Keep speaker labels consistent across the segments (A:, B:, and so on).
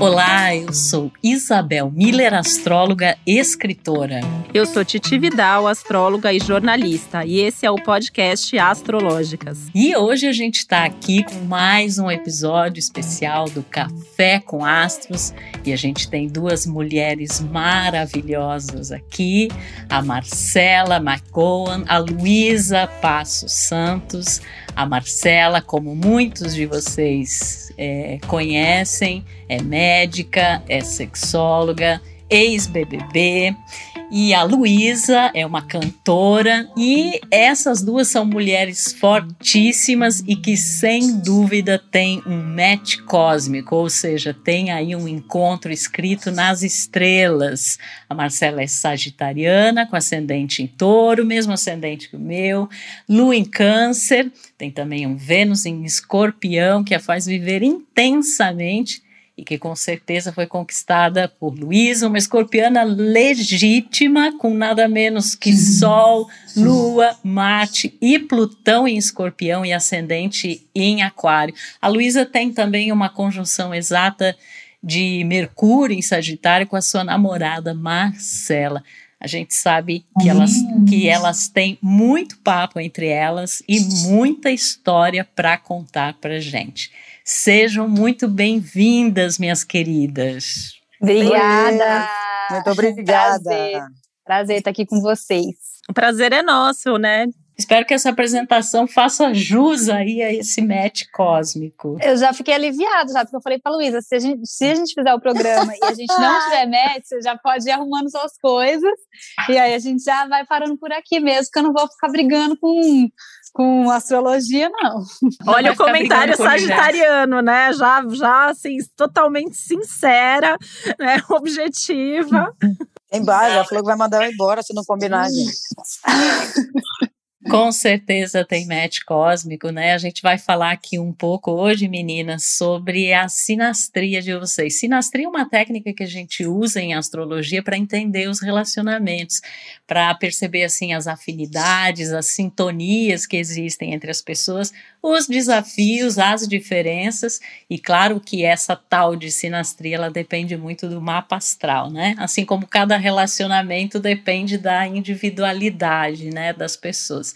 A: Olá, eu sou Isabel Miller, astróloga e escritora.
B: Eu sou Titi Vidal, astróloga e jornalista, e esse é o podcast Astrológicas.
A: E hoje a gente está aqui com mais um episódio especial do Café com Astros, e a gente tem duas mulheres maravilhosas aqui, a Marcela McGowan, a Luísa Passos Santos. A Marcela, como muitos de vocês é, conhecem, é médica, é sexóloga, ex-BBB. E a Luísa é uma cantora, e essas duas são mulheres fortíssimas e que, sem dúvida, têm um match cósmico, ou seja, tem aí um encontro escrito nas estrelas. A Marcela é sagitariana, com ascendente em touro, mesmo ascendente que o meu, Lua em Câncer, tem também um Vênus em escorpião, que a faz viver intensamente e que com certeza foi conquistada por Luísa, uma escorpiana legítima, com nada menos que Sol, Lua, Marte e Plutão em escorpião e ascendente em Aquário. A Luísa tem também uma conjunção exata de Mercúrio em Sagitário com a sua namorada Marcela. A gente sabe que elas, que elas têm muito papo entre elas e muita história para contar para gente. Sejam muito bem-vindas, minhas queridas.
C: Obrigada.
D: Muito obrigada.
C: Prazer. Prazer estar aqui com vocês.
B: O prazer é nosso, né?
A: Espero que essa apresentação faça jus aí a esse match cósmico.
C: Eu já fiquei aliviada, já, porque eu falei para Luísa, se a, gente, se a gente fizer o programa e a gente não tiver match, você já pode ir arrumando suas coisas, e aí a gente já vai parando por aqui mesmo, que eu não vou ficar brigando com com astrologia, não.
B: Olha o comentário sagitariano, né? Já, já assim, totalmente sincera, né? objetiva.
D: Embaixo, ela falou que vai mandar eu embora se não combinar, gente.
A: Com certeza tem match cósmico, né? A gente vai falar aqui um pouco hoje, meninas, sobre a sinastria de vocês. Sinastria é uma técnica que a gente usa em astrologia para entender os relacionamentos, para perceber assim as afinidades, as sintonias que existem entre as pessoas, os desafios, as diferenças, e claro que essa tal de sinastria ela depende muito do mapa astral, né? Assim como cada relacionamento depende da individualidade, né, das pessoas.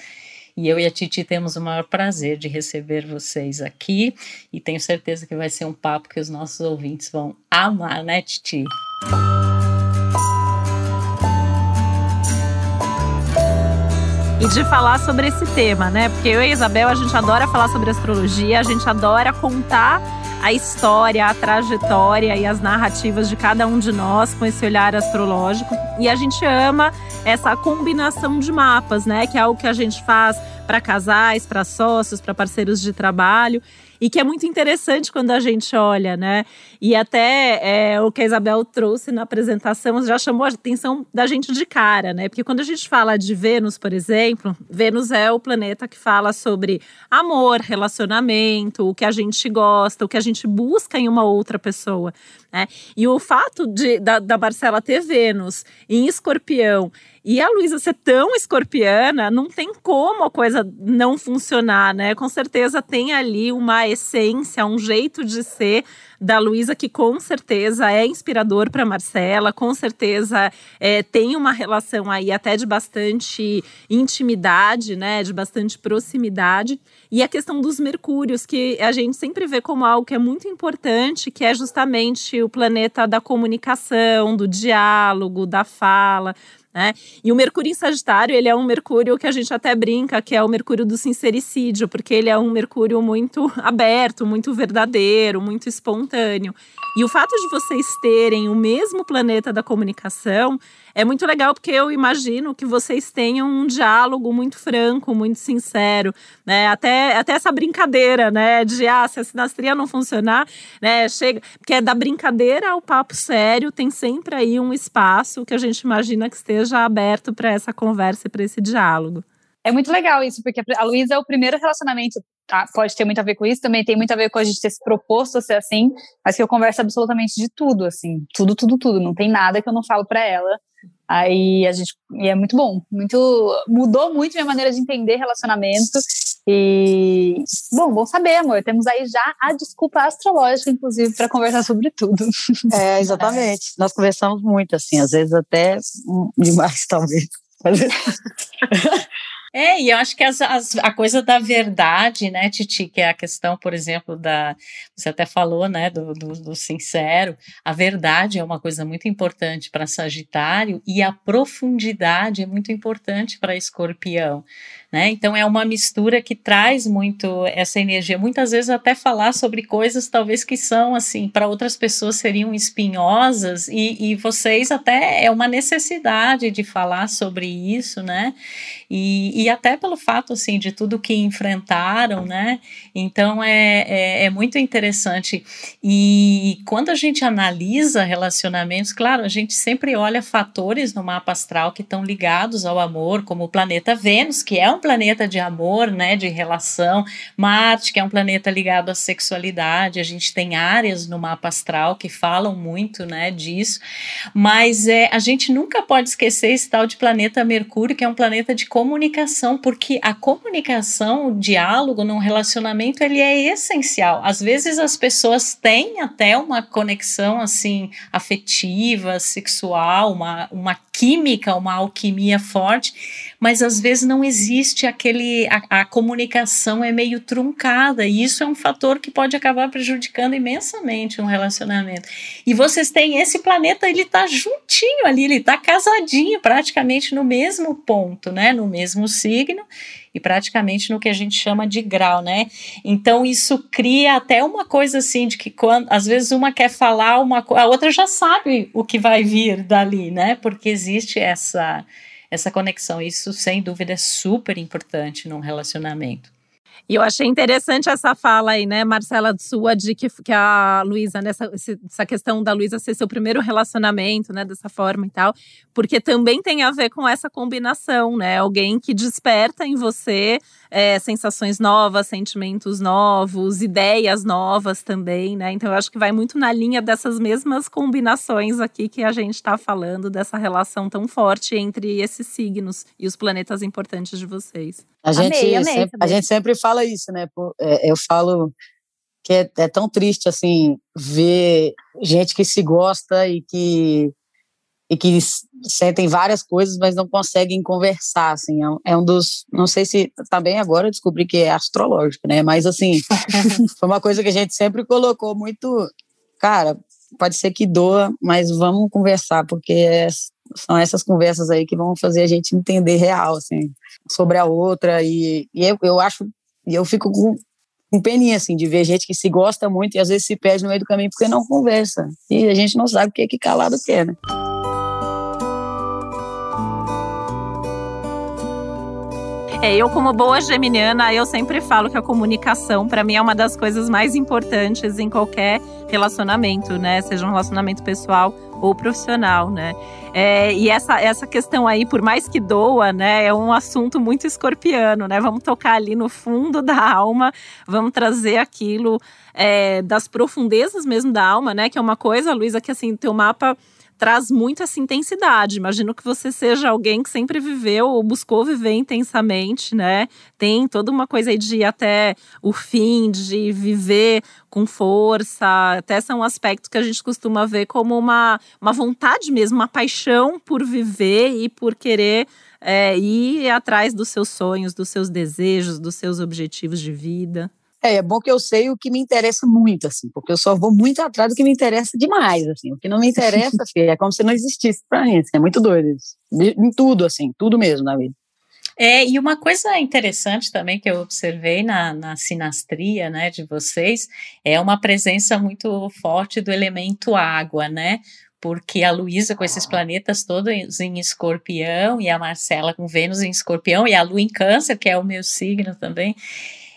A: E eu e a Titi temos o maior prazer de receber vocês aqui e tenho certeza que vai ser um papo que os nossos ouvintes vão amar, né, Titi?
B: e de falar sobre esse tema, né? Porque eu e a Isabel, a gente adora falar sobre astrologia, a gente adora contar a história, a trajetória e as narrativas de cada um de nós com esse olhar astrológico. E a gente ama essa combinação de mapas, né? Que é algo que a gente faz para casais, para sócios, para parceiros de trabalho e que é muito interessante quando a gente olha, né? E até é, o que a Isabel trouxe na apresentação já chamou a atenção da gente de cara, né? Porque quando a gente fala de Vênus, por exemplo, Vênus é o planeta que fala sobre amor, relacionamento, o que a gente gosta, o que a gente busca em uma outra pessoa. Né? E o fato de, da, da Marcela ter Vênus em escorpião e a Luísa ser tão escorpiana, não tem como a coisa não funcionar, né? Com certeza tem ali uma essência, um jeito de ser da Luísa que com certeza é inspirador para Marcela, com certeza é, tem uma relação aí até de bastante intimidade, né? De bastante proximidade. E a questão dos Mercúrios, que a gente sempre vê como algo que é muito importante, que é justamente o planeta da comunicação, do diálogo, da fala. Né? E o Mercúrio em Sagitário, ele é um Mercúrio que a gente até brinca que é o Mercúrio do sincericídio, porque ele é um Mercúrio muito aberto, muito verdadeiro, muito espontâneo. E o fato de vocês terem o mesmo planeta da comunicação é muito legal porque eu imagino que vocês tenham um diálogo muito franco, muito sincero, né? Até, até essa brincadeira, né? De ah, se a sinastria não funcionar, né? Chega, porque é da brincadeira ao papo sério, tem sempre aí um espaço que a gente imagina que esteja aberto para essa conversa e para esse diálogo.
C: É muito legal isso, porque a Luísa é o primeiro relacionamento, tá? pode ter muito a ver com isso, também tem muito a ver com a gente ter se proposto a ser assim, mas que eu converso absolutamente de tudo, assim, tudo, tudo, tudo, não tem nada que eu não falo para ela. Aí a gente, e é muito bom, muito, mudou muito minha maneira de entender relacionamento, E, bom, bom saber, amor. Temos aí já a desculpa astrológica, inclusive, para conversar sobre tudo.
D: É, exatamente. Nós conversamos muito, assim, às vezes até demais, talvez.
A: É, e eu acho que as, as, a coisa da verdade, né, Titi, que é a questão, por exemplo, da. Você até falou, né, do, do, do sincero. A verdade é uma coisa muito importante para Sagitário e a profundidade é muito importante para Escorpião. Né? Então é uma mistura que traz muito essa energia. Muitas vezes até falar sobre coisas talvez que são assim para outras pessoas seriam espinhosas e, e, vocês até é uma necessidade de falar sobre isso, né? E, e até pelo fato assim de tudo que enfrentaram, né? Então é, é, é muito interessante. E quando a gente analisa relacionamentos, claro, a gente sempre olha fatores no mapa astral que estão ligados ao amor, como o planeta Vênus, que é um planeta de amor, né, de relação. Marte, que é um planeta ligado à sexualidade. A gente tem áreas no mapa astral que falam muito, né, disso. Mas é, a gente nunca pode esquecer esse tal de planeta Mercúrio, que é um planeta de comunicação, porque a comunicação, o diálogo num relacionamento, ele é essencial. Às vezes as pessoas têm até uma conexão assim afetiva, sexual, uma, uma química, uma alquimia forte, mas às vezes não existe aquele. A, a, comunicação é meio truncada, e isso é um fator que pode acabar prejudicando imensamente um relacionamento. E vocês têm esse planeta, ele está juntinho ali, ele está casadinho, praticamente no mesmo ponto, né? No mesmo signo e praticamente no que a gente chama de grau, né? Então isso cria até uma coisa assim de que quando às vezes uma quer falar uma a outra já sabe o que vai vir dali, né? Porque existe essa essa conexão. Isso sem dúvida é super importante num relacionamento.
B: E eu achei interessante essa fala aí, né, Marcela, sua, de que, que a Luísa, nessa essa questão da Luísa ser seu primeiro relacionamento, né, dessa forma e tal, porque também tem a ver com essa combinação, né? Alguém que desperta em você é, sensações novas, sentimentos novos, ideias novas também, né? Então eu acho que vai muito na linha dessas mesmas combinações aqui que a gente está falando, dessa relação tão forte entre esses signos e os planetas importantes de vocês.
D: A gente, amei, amei, sempre, a gente sempre fala isso, né? É, eu falo que é, é, tão triste assim ver gente que se gosta e que e que sentem várias coisas, mas não conseguem conversar, assim, é um é dos, não sei se também agora eu descobri que é astrológico, né, mas assim, foi uma coisa que a gente sempre colocou muito, cara, pode ser que doa, mas vamos conversar, porque é, são essas conversas aí que vão fazer a gente entender real, assim, sobre a outra, e, e eu, eu acho, e eu fico com, com peninha, assim, de ver gente que se gosta muito e às vezes se perde no meio do caminho porque não conversa, e a gente não sabe o que é que calado quer, né.
B: É, eu como boa geminiana, eu sempre falo que a comunicação para mim é uma das coisas mais importantes em qualquer relacionamento, né? Seja um relacionamento pessoal ou profissional, né? É, e essa, essa questão aí, por mais que doa, né, é um assunto muito escorpiano, né? Vamos tocar ali no fundo da alma, vamos trazer aquilo é, das profundezas mesmo da alma, né? Que é uma coisa, Luísa, que assim, teu mapa traz muito essa intensidade. Imagino que você seja alguém que sempre viveu ou buscou viver intensamente, né? Tem toda uma coisa aí de ir até o fim, de viver com força. Até são aspectos que a gente costuma ver como uma, uma vontade mesmo, uma paixão por viver e por querer é, ir atrás dos seus sonhos, dos seus desejos, dos seus objetivos de vida.
D: É, é bom que eu sei o que me interessa muito, assim, porque eu só vou muito atrás do que me interessa demais, assim. O que não me interessa, filho, é como se não existisse pra mim, assim, é muito doido isso. Em tudo, assim, tudo mesmo na vida.
A: É, e uma coisa interessante também que eu observei na, na sinastria, né, de vocês, é uma presença muito forte do elemento água, né? Porque a Luísa com esses planetas todos em escorpião e a Marcela com Vênus em escorpião e a Lua em câncer, que é o meu signo também.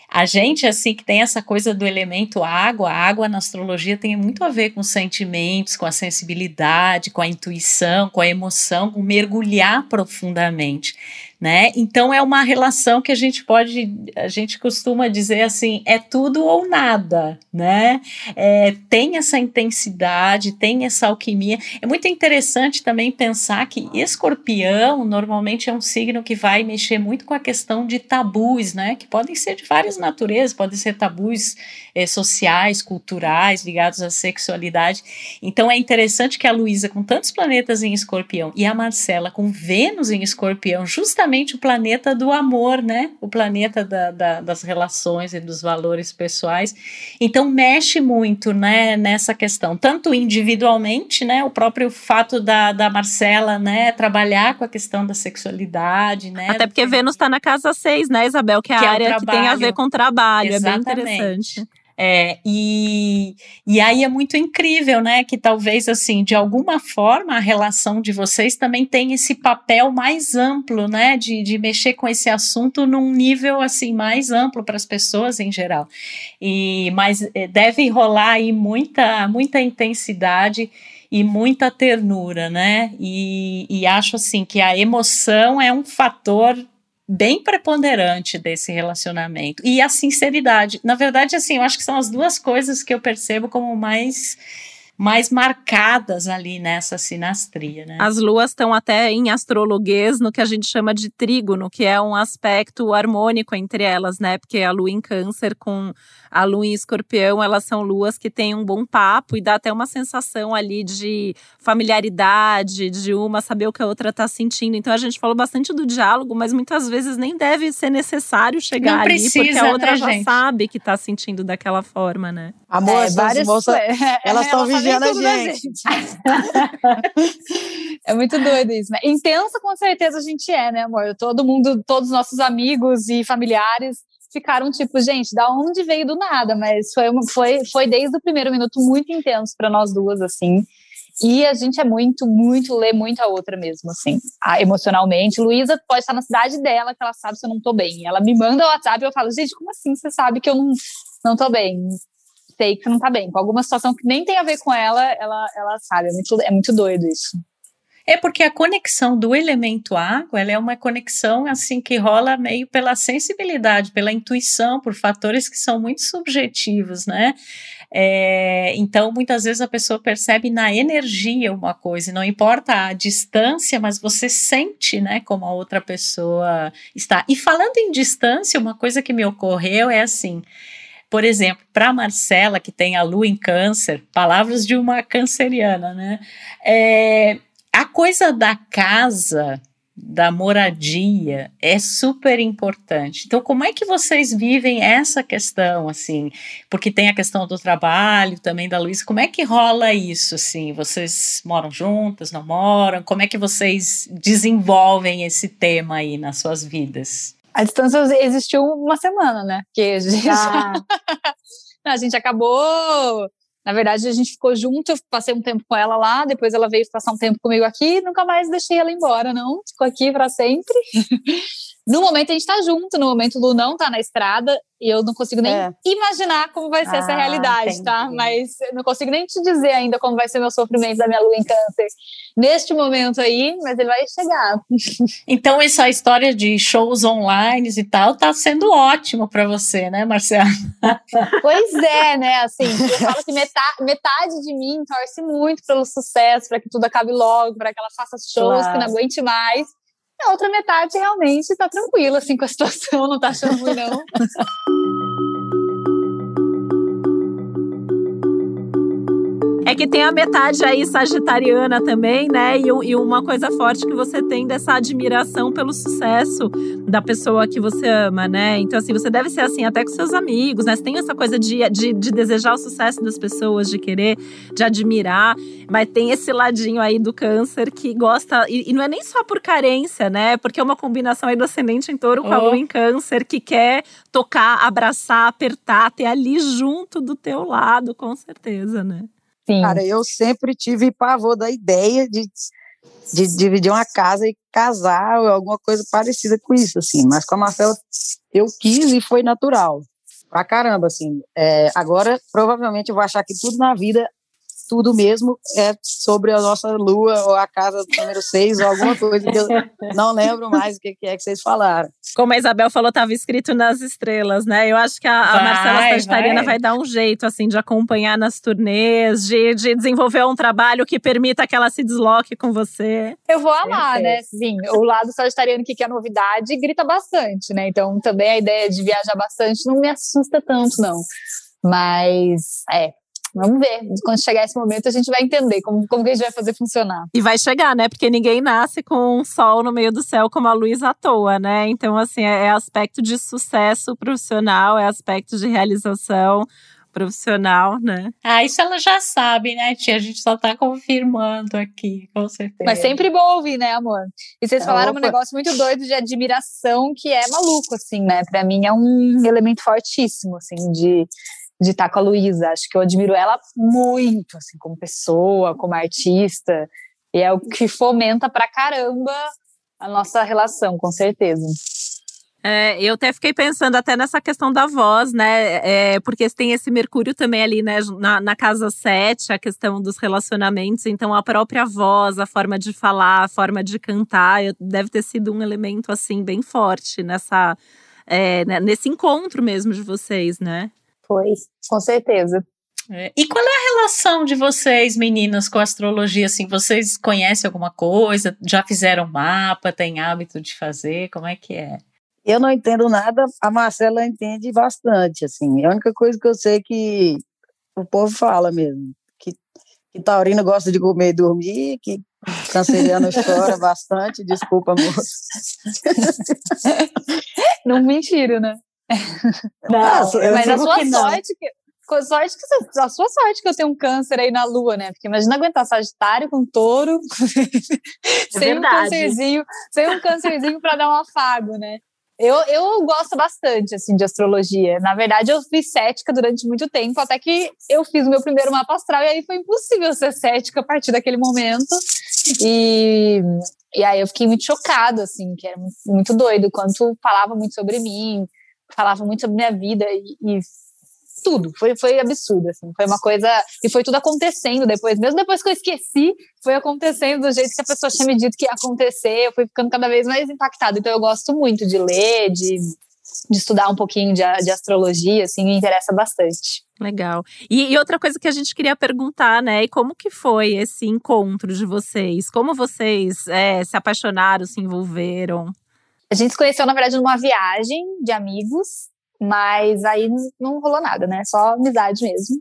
A: A gente, assim, que tem essa coisa do elemento água, a água na astrologia tem muito a ver com sentimentos, com a sensibilidade, com a intuição, com a emoção, com mergulhar profundamente. Né? Então é uma relação que a gente pode, a gente costuma dizer assim, é tudo ou nada, né? É, tem essa intensidade, tem essa alquimia. É muito interessante também pensar que escorpião normalmente é um signo que vai mexer muito com a questão de tabus, né? Que podem ser de várias naturezas, podem ser tabus é, sociais, culturais, ligados à sexualidade. Então é interessante que a Luísa, com tantos planetas em escorpião, e a Marcela com Vênus em escorpião, justamente justamente o planeta do amor, né? O planeta da, da, das relações e dos valores pessoais. Então mexe muito, né? Nessa questão, tanto individualmente, né? O próprio fato da, da Marcela, né? Trabalhar com a questão da sexualidade, né?
B: Até porque Vênus está na casa 6, né, Isabel? Que é a área que tem a ver com trabalho. Exatamente. É bem interessante.
A: É, e, e aí é muito incrível, né? Que talvez, assim, de alguma forma, a relação de vocês também tem esse papel mais amplo, né? De, de mexer com esse assunto num nível, assim, mais amplo para as pessoas em geral. E, mas é, deve rolar aí muita, muita intensidade e muita ternura, né? E, e acho, assim, que a emoção é um fator bem preponderante desse relacionamento. E a sinceridade. Na verdade, assim, eu acho que são as duas coisas que eu percebo como mais mais marcadas ali nessa sinastria, né?
B: As luas estão até em astrologuês no que a gente chama de trígono, que é um aspecto harmônico entre elas, né? Porque a lua em câncer com a lua em escorpião, elas são luas que têm um bom papo e dá até uma sensação ali de familiaridade, de uma saber o que a outra está sentindo. Então a gente falou bastante do diálogo, mas muitas vezes nem deve ser necessário chegar Não ali, precisa, porque a outra né, já gente? sabe que está sentindo daquela forma, né?
D: Amor, é, várias moças, elas estão vigiando a gente. gente.
C: é muito doido isso, né? Intensa com certeza a gente é, né, amor? Todo mundo, todos os nossos amigos e familiares ficaram tipo, gente, da onde veio do nada? Mas foi, foi, foi desde o primeiro minuto muito intenso para nós duas, assim. E a gente é muito, muito, lê muito a outra mesmo, assim, emocionalmente. Luísa pode estar na cidade dela, que ela sabe se eu não tô bem. Ela me manda o WhatsApp e eu falo, gente, como assim você sabe que eu não, não tô bem? Sei que você não tá bem. Com alguma situação que nem tem a ver com ela, ela, ela sabe. É muito, é muito doido isso.
A: É porque a conexão do elemento água, ela é uma conexão assim que rola meio pela sensibilidade, pela intuição, por fatores que são muito subjetivos, né? É, então, muitas vezes a pessoa percebe na energia uma coisa, não importa a distância, mas você sente, né, como a outra pessoa está. E falando em distância, uma coisa que me ocorreu é assim. Por exemplo, para Marcela, que tem a lua em câncer, palavras de uma canceriana, né? É, a coisa da casa, da moradia, é super importante. Então, como é que vocês vivem essa questão, assim? Porque tem a questão do trabalho também da Luísa. Como é que rola isso, assim? Vocês moram juntas, não moram? Como é que vocês desenvolvem esse tema aí nas suas vidas?
C: A distância existiu uma semana, né? Porque a gente, ah. a gente acabou na verdade, a gente ficou junto, eu passei um tempo com ela lá, depois ela veio passar um tempo comigo aqui, nunca mais deixei ela embora, não. Ficou aqui para sempre. no momento a gente tá junto, no momento o Lu não tá na estrada, e eu não consigo nem é. imaginar como vai ser ah, essa realidade, tá? entendi. tá? Mas não consigo nem te dizer ainda como vai ser meu sofrimento da minha lua em câncer neste momento aí, mas ele vai chegar.
A: Então, essa história de shows online e tal tá sendo ótimo para você, né, Marcela?
C: Pois é, né? Assim, eu falo que metade, metade de mim torce muito pelo sucesso, para que tudo acabe logo, para que ela faça shows claro. que não aguente mais. A outra metade realmente está tranquila assim com a situação, não está achando ruim não.
B: É que tem a metade aí sagitariana também, né? E, e, uma coisa forte que você tem dessa admiração pelo sucesso da pessoa que você ama, né? Então, assim, você deve ser assim até com seus amigos, né? Você tem essa coisa de, de, de desejar o sucesso das pessoas, de querer, de admirar, mas tem esse ladinho aí do câncer que gosta. E, e não é nem só por carência, né? Porque é uma combinação aí do ascendente em touro com a lua oh. em câncer que quer tocar, abraçar, apertar, ter ali junto do teu lado, com certeza, né?
D: Sim. Cara, eu sempre tive pavor da ideia de, de dividir uma casa e casar ou alguma coisa parecida com isso, assim. Mas com a Marcela eu quis e foi natural. Pra caramba, assim. É, agora, provavelmente, eu vou achar que tudo na vida tudo mesmo é sobre a nossa lua ou a casa número 6 ou alguma coisa que eu não lembro mais o que é que vocês falaram.
B: Como a Isabel falou, estava escrito nas estrelas, né? Eu acho que a, a Marcela Sagitariana vai. vai. dar um jeito, assim, de acompanhar nas turnês, de, de desenvolver um trabalho que permita que ela se desloque com você.
C: Eu vou amar, né? Sim, o lado sagitariano que quer novidade grita bastante, né? Então também a ideia de viajar bastante não me assusta tanto, não. Mas, é, Vamos ver. Quando chegar esse momento, a gente vai entender como, como que a gente vai fazer funcionar.
B: E vai chegar, né? Porque ninguém nasce com um sol no meio do céu como a luz à toa, né? Então, assim, é, é aspecto de sucesso profissional, é aspecto de realização profissional, né?
A: Ah, isso ela já sabe, né, tia? A gente só tá confirmando aqui, com certeza.
C: Mas sempre bom ouvir, né, amor? E vocês falaram Opa. um negócio muito doido de admiração que é maluco, assim, né? Pra mim é um elemento fortíssimo, assim, de de estar com a Luísa. Acho que eu admiro ela muito, assim, como pessoa, como artista. E é o que fomenta pra caramba a nossa relação, com certeza.
B: É, eu até fiquei pensando até nessa questão da voz, né? É, porque tem esse Mercúrio também ali, né? Na, na casa 7, a questão dos relacionamentos. Então, a própria voz, a forma de falar, a forma de cantar, deve ter sido um elemento, assim, bem forte nessa, é, né, nesse encontro mesmo de vocês, né?
C: Foi, com certeza.
A: É. E qual é a relação de vocês, meninas, com a astrologia? Assim, vocês conhecem alguma coisa? Já fizeram mapa? Tem hábito de fazer? Como é que é?
D: Eu não entendo nada, a Marcela entende bastante, assim. A única coisa que eu sei é que o povo fala mesmo, que, que taurino gosta de comer e dormir, que canceriano chora bastante, desculpa, moço.
C: Não mentira, né? Não, mas a sua sorte que, sorte que a sua sorte que eu tenho um câncer aí na lua, né? Porque imagina aguentar Sagitário com touro, é sem um câncerzinho, sem um câncerzinho para dar um afago, né? Eu, eu gosto bastante, assim, de astrologia. Na verdade, eu fui cética durante muito tempo, até que eu fiz o meu primeiro mapa astral, e aí foi impossível ser cética a partir daquele momento. E, e aí eu fiquei muito chocada, assim, que era muito, muito doido, quanto falava muito sobre mim, falava muito sobre minha vida e, e tudo, foi, foi absurdo, assim, foi uma coisa, e foi tudo acontecendo depois, mesmo depois que eu esqueci, foi acontecendo do jeito que a pessoa tinha me dito que ia acontecer, eu fui ficando cada vez mais impactada, então eu gosto muito de ler, de, de estudar um pouquinho de, de astrologia, assim, me interessa bastante.
B: Legal. E, e, outra coisa que a gente queria perguntar, né? E como que foi esse encontro de vocês? Como vocês é, se apaixonaram, se envolveram?
C: A gente se conheceu, na verdade, numa viagem de amigos, mas aí não rolou nada, né? Só amizade mesmo.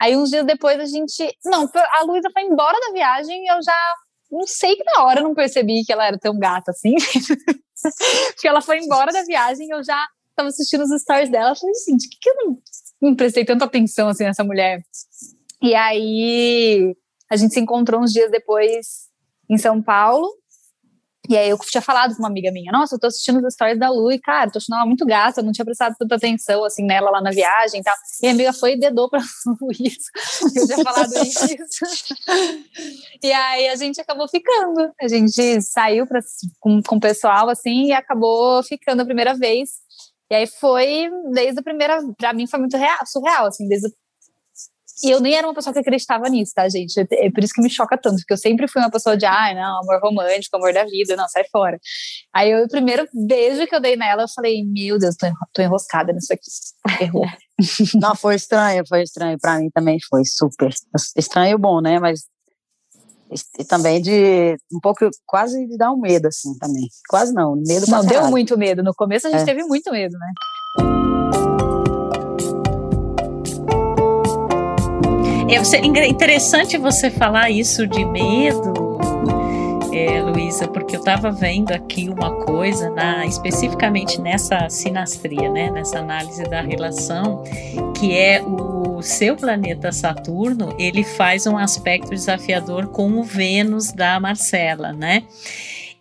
C: Aí uns dias depois a gente. Não, a Luísa foi embora da viagem e eu já. Não sei que na hora eu não percebi que ela era tão gata assim. Porque ela foi embora da viagem e eu já tava assistindo os stories dela. Eu falei, gente, que, que eu não, não prestei tanta atenção assim nessa mulher? E aí a gente se encontrou uns dias depois em São Paulo. E aí eu tinha falado com uma amiga minha, nossa, eu tô assistindo as stories da Lu e, cara, tô achando ela muito gata, eu não tinha prestado tanta atenção, assim, nela lá na viagem e tal. E a amiga foi e dedou pra Luiz, eu tinha falado isso. e aí a gente acabou ficando, a gente saiu pra, com, com o pessoal, assim, e acabou ficando a primeira vez. E aí foi, desde a primeira, pra mim foi muito real, surreal, assim, desde e eu nem era uma pessoa que acreditava nisso, tá, gente? É por isso que me choca tanto, porque eu sempre fui uma pessoa de, ai, ah, não, amor romântico, amor da vida, não, sai fora. Aí eu, o primeiro beijo que eu dei nela, eu falei, meu Deus, tô, tô enroscada nisso aqui. Errou.
D: não, foi estranho, foi estranho. Pra mim também foi super estranho bom, né? Mas e também de um pouco, quase de dar um medo, assim, também. Quase não, medo
C: Não, deu muito medo. No começo a gente é. teve muito medo, né?
A: É interessante você falar isso de medo, é, Luísa, porque eu estava vendo aqui uma coisa, na, especificamente nessa sinastria, né, nessa análise da relação, que é o seu planeta Saturno, ele faz um aspecto desafiador com o Vênus da Marcela, né?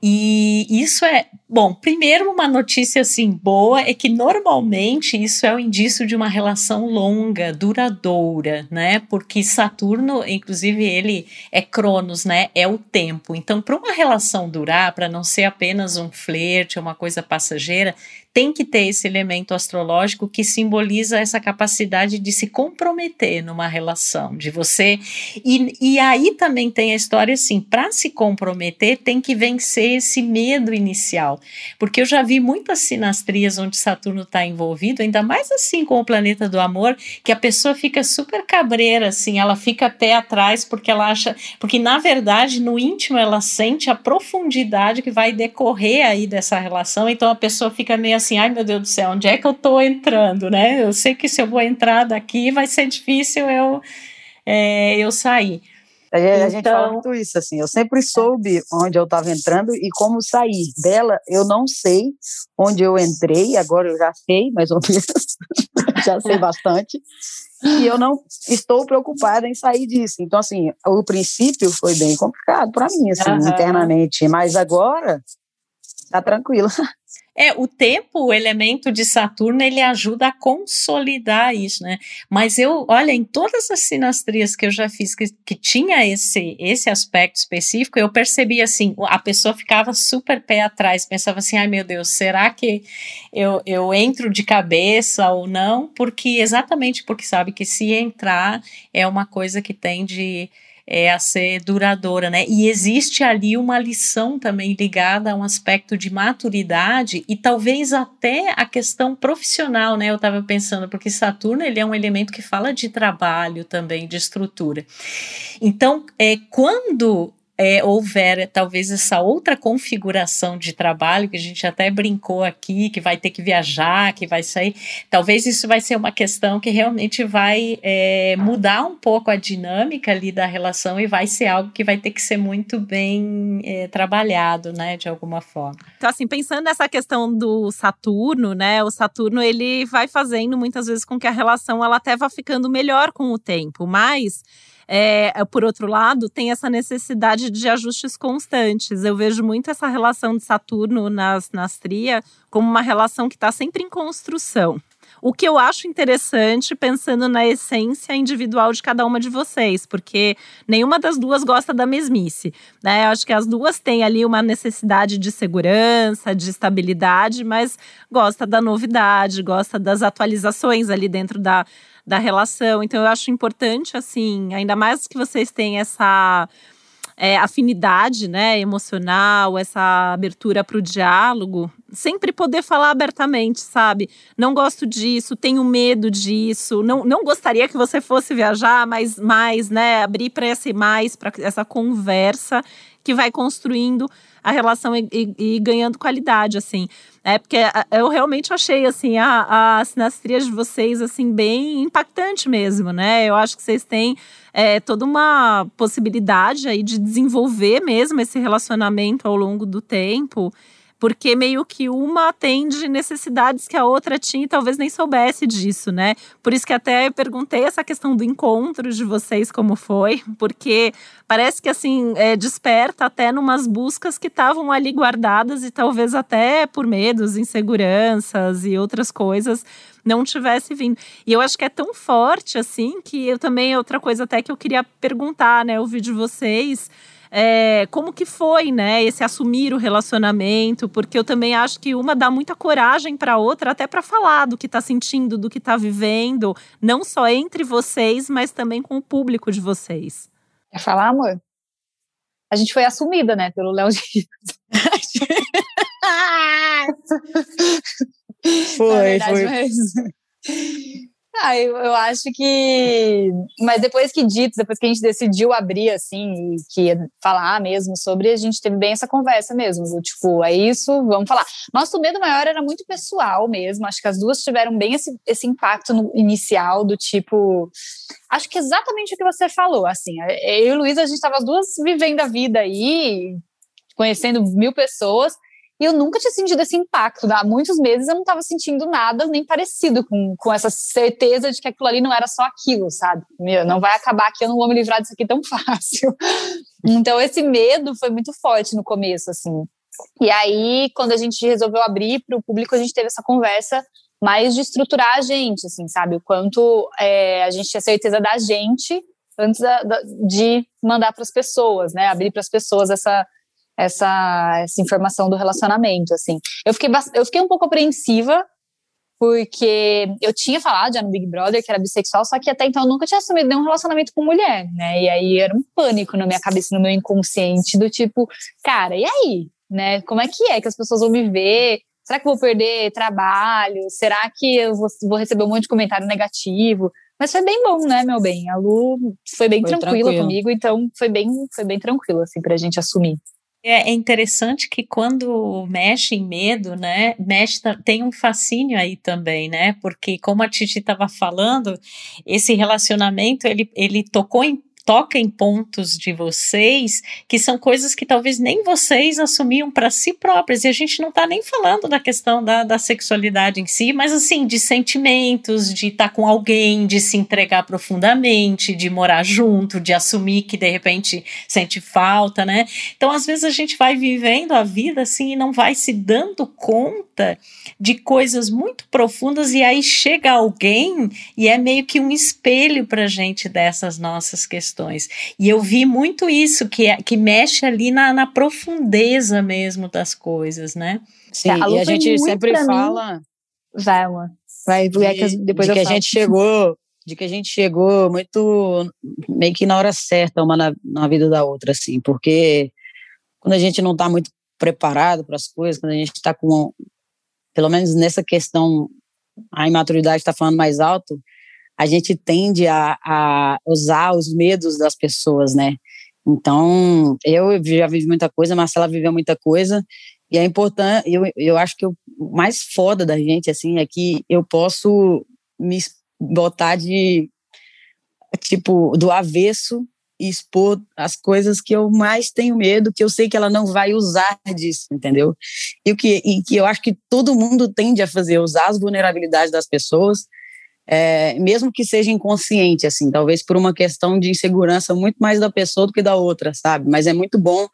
A: E isso é, bom, primeiro uma notícia assim boa é que normalmente isso é o um indício de uma relação longa, duradoura, né? Porque Saturno, inclusive ele é Cronos, né? É o tempo. Então, para uma relação durar, para não ser apenas um flerte, uma coisa passageira, tem que ter esse elemento astrológico que simboliza essa capacidade de se comprometer numa relação, de você. E, e aí também tem a história assim: para se comprometer, tem que vencer esse medo inicial. Porque eu já vi muitas sinastrias onde Saturno está envolvido, ainda mais assim com o planeta do amor, que a pessoa fica super cabreira, assim, ela fica até atrás porque ela acha. Porque na verdade, no íntimo, ela sente a profundidade que vai decorrer aí dessa relação, então a pessoa fica meio assim, ai meu Deus do céu, onde é que eu tô entrando, né? Eu sei que se eu vou entrar daqui vai ser difícil eu, é, eu sair.
D: A, então, gente fala então muito isso, assim, eu sempre soube onde eu estava entrando e como sair dela, eu não sei onde eu entrei, agora eu já sei, mais ou menos, já sei bastante, e eu não estou preocupada em sair disso. Então, assim, o princípio foi bem complicado para mim, assim, uhum. internamente, mas agora tá tranquilo.
A: É, o tempo, o elemento de Saturno, ele ajuda a consolidar isso, né? Mas eu, olha, em todas as sinastrias que eu já fiz que, que tinha esse, esse aspecto específico, eu percebi assim, a pessoa ficava super pé atrás, pensava assim, ai meu Deus, será que eu, eu entro de cabeça ou não? Porque, exatamente porque sabe que se entrar é uma coisa que tem de é, a ser duradoura, né? E existe ali uma lição também ligada a um aspecto de maturidade e talvez até a questão profissional, né? Eu estava pensando, porque Saturno ele é um elemento que fala de trabalho também, de estrutura. Então, é, quando é, houver talvez essa outra configuração de trabalho que a gente até brincou aqui, que vai ter que viajar, que vai sair, talvez isso vai ser uma questão que realmente vai é, mudar um pouco a dinâmica ali da relação e vai ser algo que vai ter que ser muito bem é, trabalhado, né, de alguma forma.
B: Então, assim, pensando nessa questão do Saturno, né, o Saturno ele vai fazendo muitas vezes com que a relação ela até vá ficando melhor com o tempo, mas é, é, por outro lado, tem essa necessidade de ajustes constantes. Eu vejo muito essa relação de Saturno nas, nas tria como uma relação que está sempre em construção. O que eu acho interessante pensando na essência individual de cada uma de vocês, porque nenhuma das duas gosta da mesmice, né? Eu acho que as duas têm ali uma necessidade de segurança, de estabilidade, mas gosta da novidade, gosta das atualizações ali dentro da, da relação. Então eu acho importante, assim, ainda mais que vocês têm essa é, afinidade, né, emocional, essa abertura para o diálogo, sempre poder falar abertamente, sabe? Não gosto disso, tenho medo disso, não, não gostaria que você fosse viajar, mas mais, né, abrir para esse mais, para essa conversa que vai construindo a relação e, e, e ganhando qualidade, assim. É porque eu realmente achei assim a, a sinastria de vocês assim bem impactante mesmo, né? Eu acho que vocês têm é, toda uma possibilidade aí de desenvolver mesmo esse relacionamento ao longo do tempo porque meio que uma atende necessidades que a outra tinha e talvez nem soubesse disso, né? Por isso que até perguntei essa questão do encontro de vocês como foi, porque parece que assim é, desperta até numas buscas que estavam ali guardadas e talvez até por medos, inseguranças e outras coisas não tivesse vindo. E eu acho que é tão forte assim que eu também outra coisa até que eu queria perguntar, né, ouvir de vocês é, como que foi, né, esse assumir o relacionamento, porque eu também acho que uma dá muita coragem para a outra, até para falar do que está sentindo, do que está vivendo, não só entre vocês, mas também com o público de vocês.
C: Quer falar, amor? A gente foi assumida, né, pelo Léo Dias.
D: foi, verdade, foi. Mas...
C: Ah, eu, eu, acho que. Mas depois que dito, depois que a gente decidiu abrir, assim, e que falar mesmo sobre, a gente teve bem essa conversa mesmo. Tipo, é isso, vamos falar. Nosso medo maior era muito pessoal mesmo. Acho que as duas tiveram bem esse, esse impacto no inicial, do tipo. Acho que exatamente o que você falou, assim. Eu e Luísa, a gente estava as duas vivendo a vida aí, conhecendo mil pessoas. E eu nunca tinha sentido esse impacto. Há muitos meses eu não estava sentindo nada nem parecido com, com essa certeza de que aquilo ali não era só aquilo, sabe? Meu, não vai acabar aqui, eu não vou me livrar disso aqui tão fácil. Então, esse medo foi muito forte no começo, assim. E aí, quando a gente resolveu abrir para o público, a gente teve essa conversa mais de estruturar a gente, assim, sabe? O quanto é, a gente tinha certeza da gente antes da, da, de mandar para as pessoas, né? Abrir para as pessoas essa essa, essa informação do relacionamento, assim. Eu fiquei, eu fiquei um pouco apreensiva, porque eu tinha falado já no Big Brother que era bissexual, só que até então eu nunca tinha assumido nenhum relacionamento com mulher, né? E aí era um pânico na minha cabeça, no meu inconsciente, do tipo, cara, e aí? Né? Como é que é que as pessoas vão me ver? Será que eu vou perder trabalho? Será que eu vou, vou receber um monte de comentário negativo? Mas foi bem bom, né, meu bem? A Lu foi bem foi tranquila tranquilo. comigo, então foi bem, foi bem tranquilo, assim, pra gente assumir.
A: É, é interessante que quando mexe em medo, né, mexe, tem um fascínio aí também, né, porque como a Titi estava falando, esse relacionamento, ele, ele tocou em toca em pontos de vocês que são coisas que talvez nem vocês assumiam para si próprias. E a gente não está nem falando da questão da, da sexualidade em si, mas assim, de sentimentos, de estar tá com alguém, de se entregar profundamente, de morar junto, de assumir que de repente sente falta, né? Então, às vezes a gente vai vivendo a vida assim e não vai se dando conta de coisas muito profundas, e aí chega alguém e é meio que um espelho para gente dessas nossas questões questões. E eu vi muito isso, que, é, que mexe ali na, na profundeza mesmo das coisas, né?
D: Sim, a e a gente sempre fala.
C: Vai, uma. Vai, de, depois
D: de
C: que
D: a gente chegou, de que a gente chegou muito meio que na hora certa, uma na, na vida da outra, assim, porque quando a gente não está muito preparado para as coisas, quando a gente está com, pelo menos nessa questão, a imaturidade está falando mais alto, a gente tende a, a usar os medos das pessoas, né? Então, eu já vivi muita coisa, Marcela viveu muita coisa, e é importante, eu, eu acho que o mais foda da gente, assim, é que eu posso me botar de, tipo, do avesso e expor as coisas que eu mais tenho medo, que eu sei que ela não vai usar disso, entendeu? E o que, e que eu acho que todo mundo tende a fazer, usar as vulnerabilidades das pessoas, é, mesmo que seja inconsciente, assim, talvez por uma questão de insegurança muito mais da pessoa do que da outra, sabe? Mas é muito bom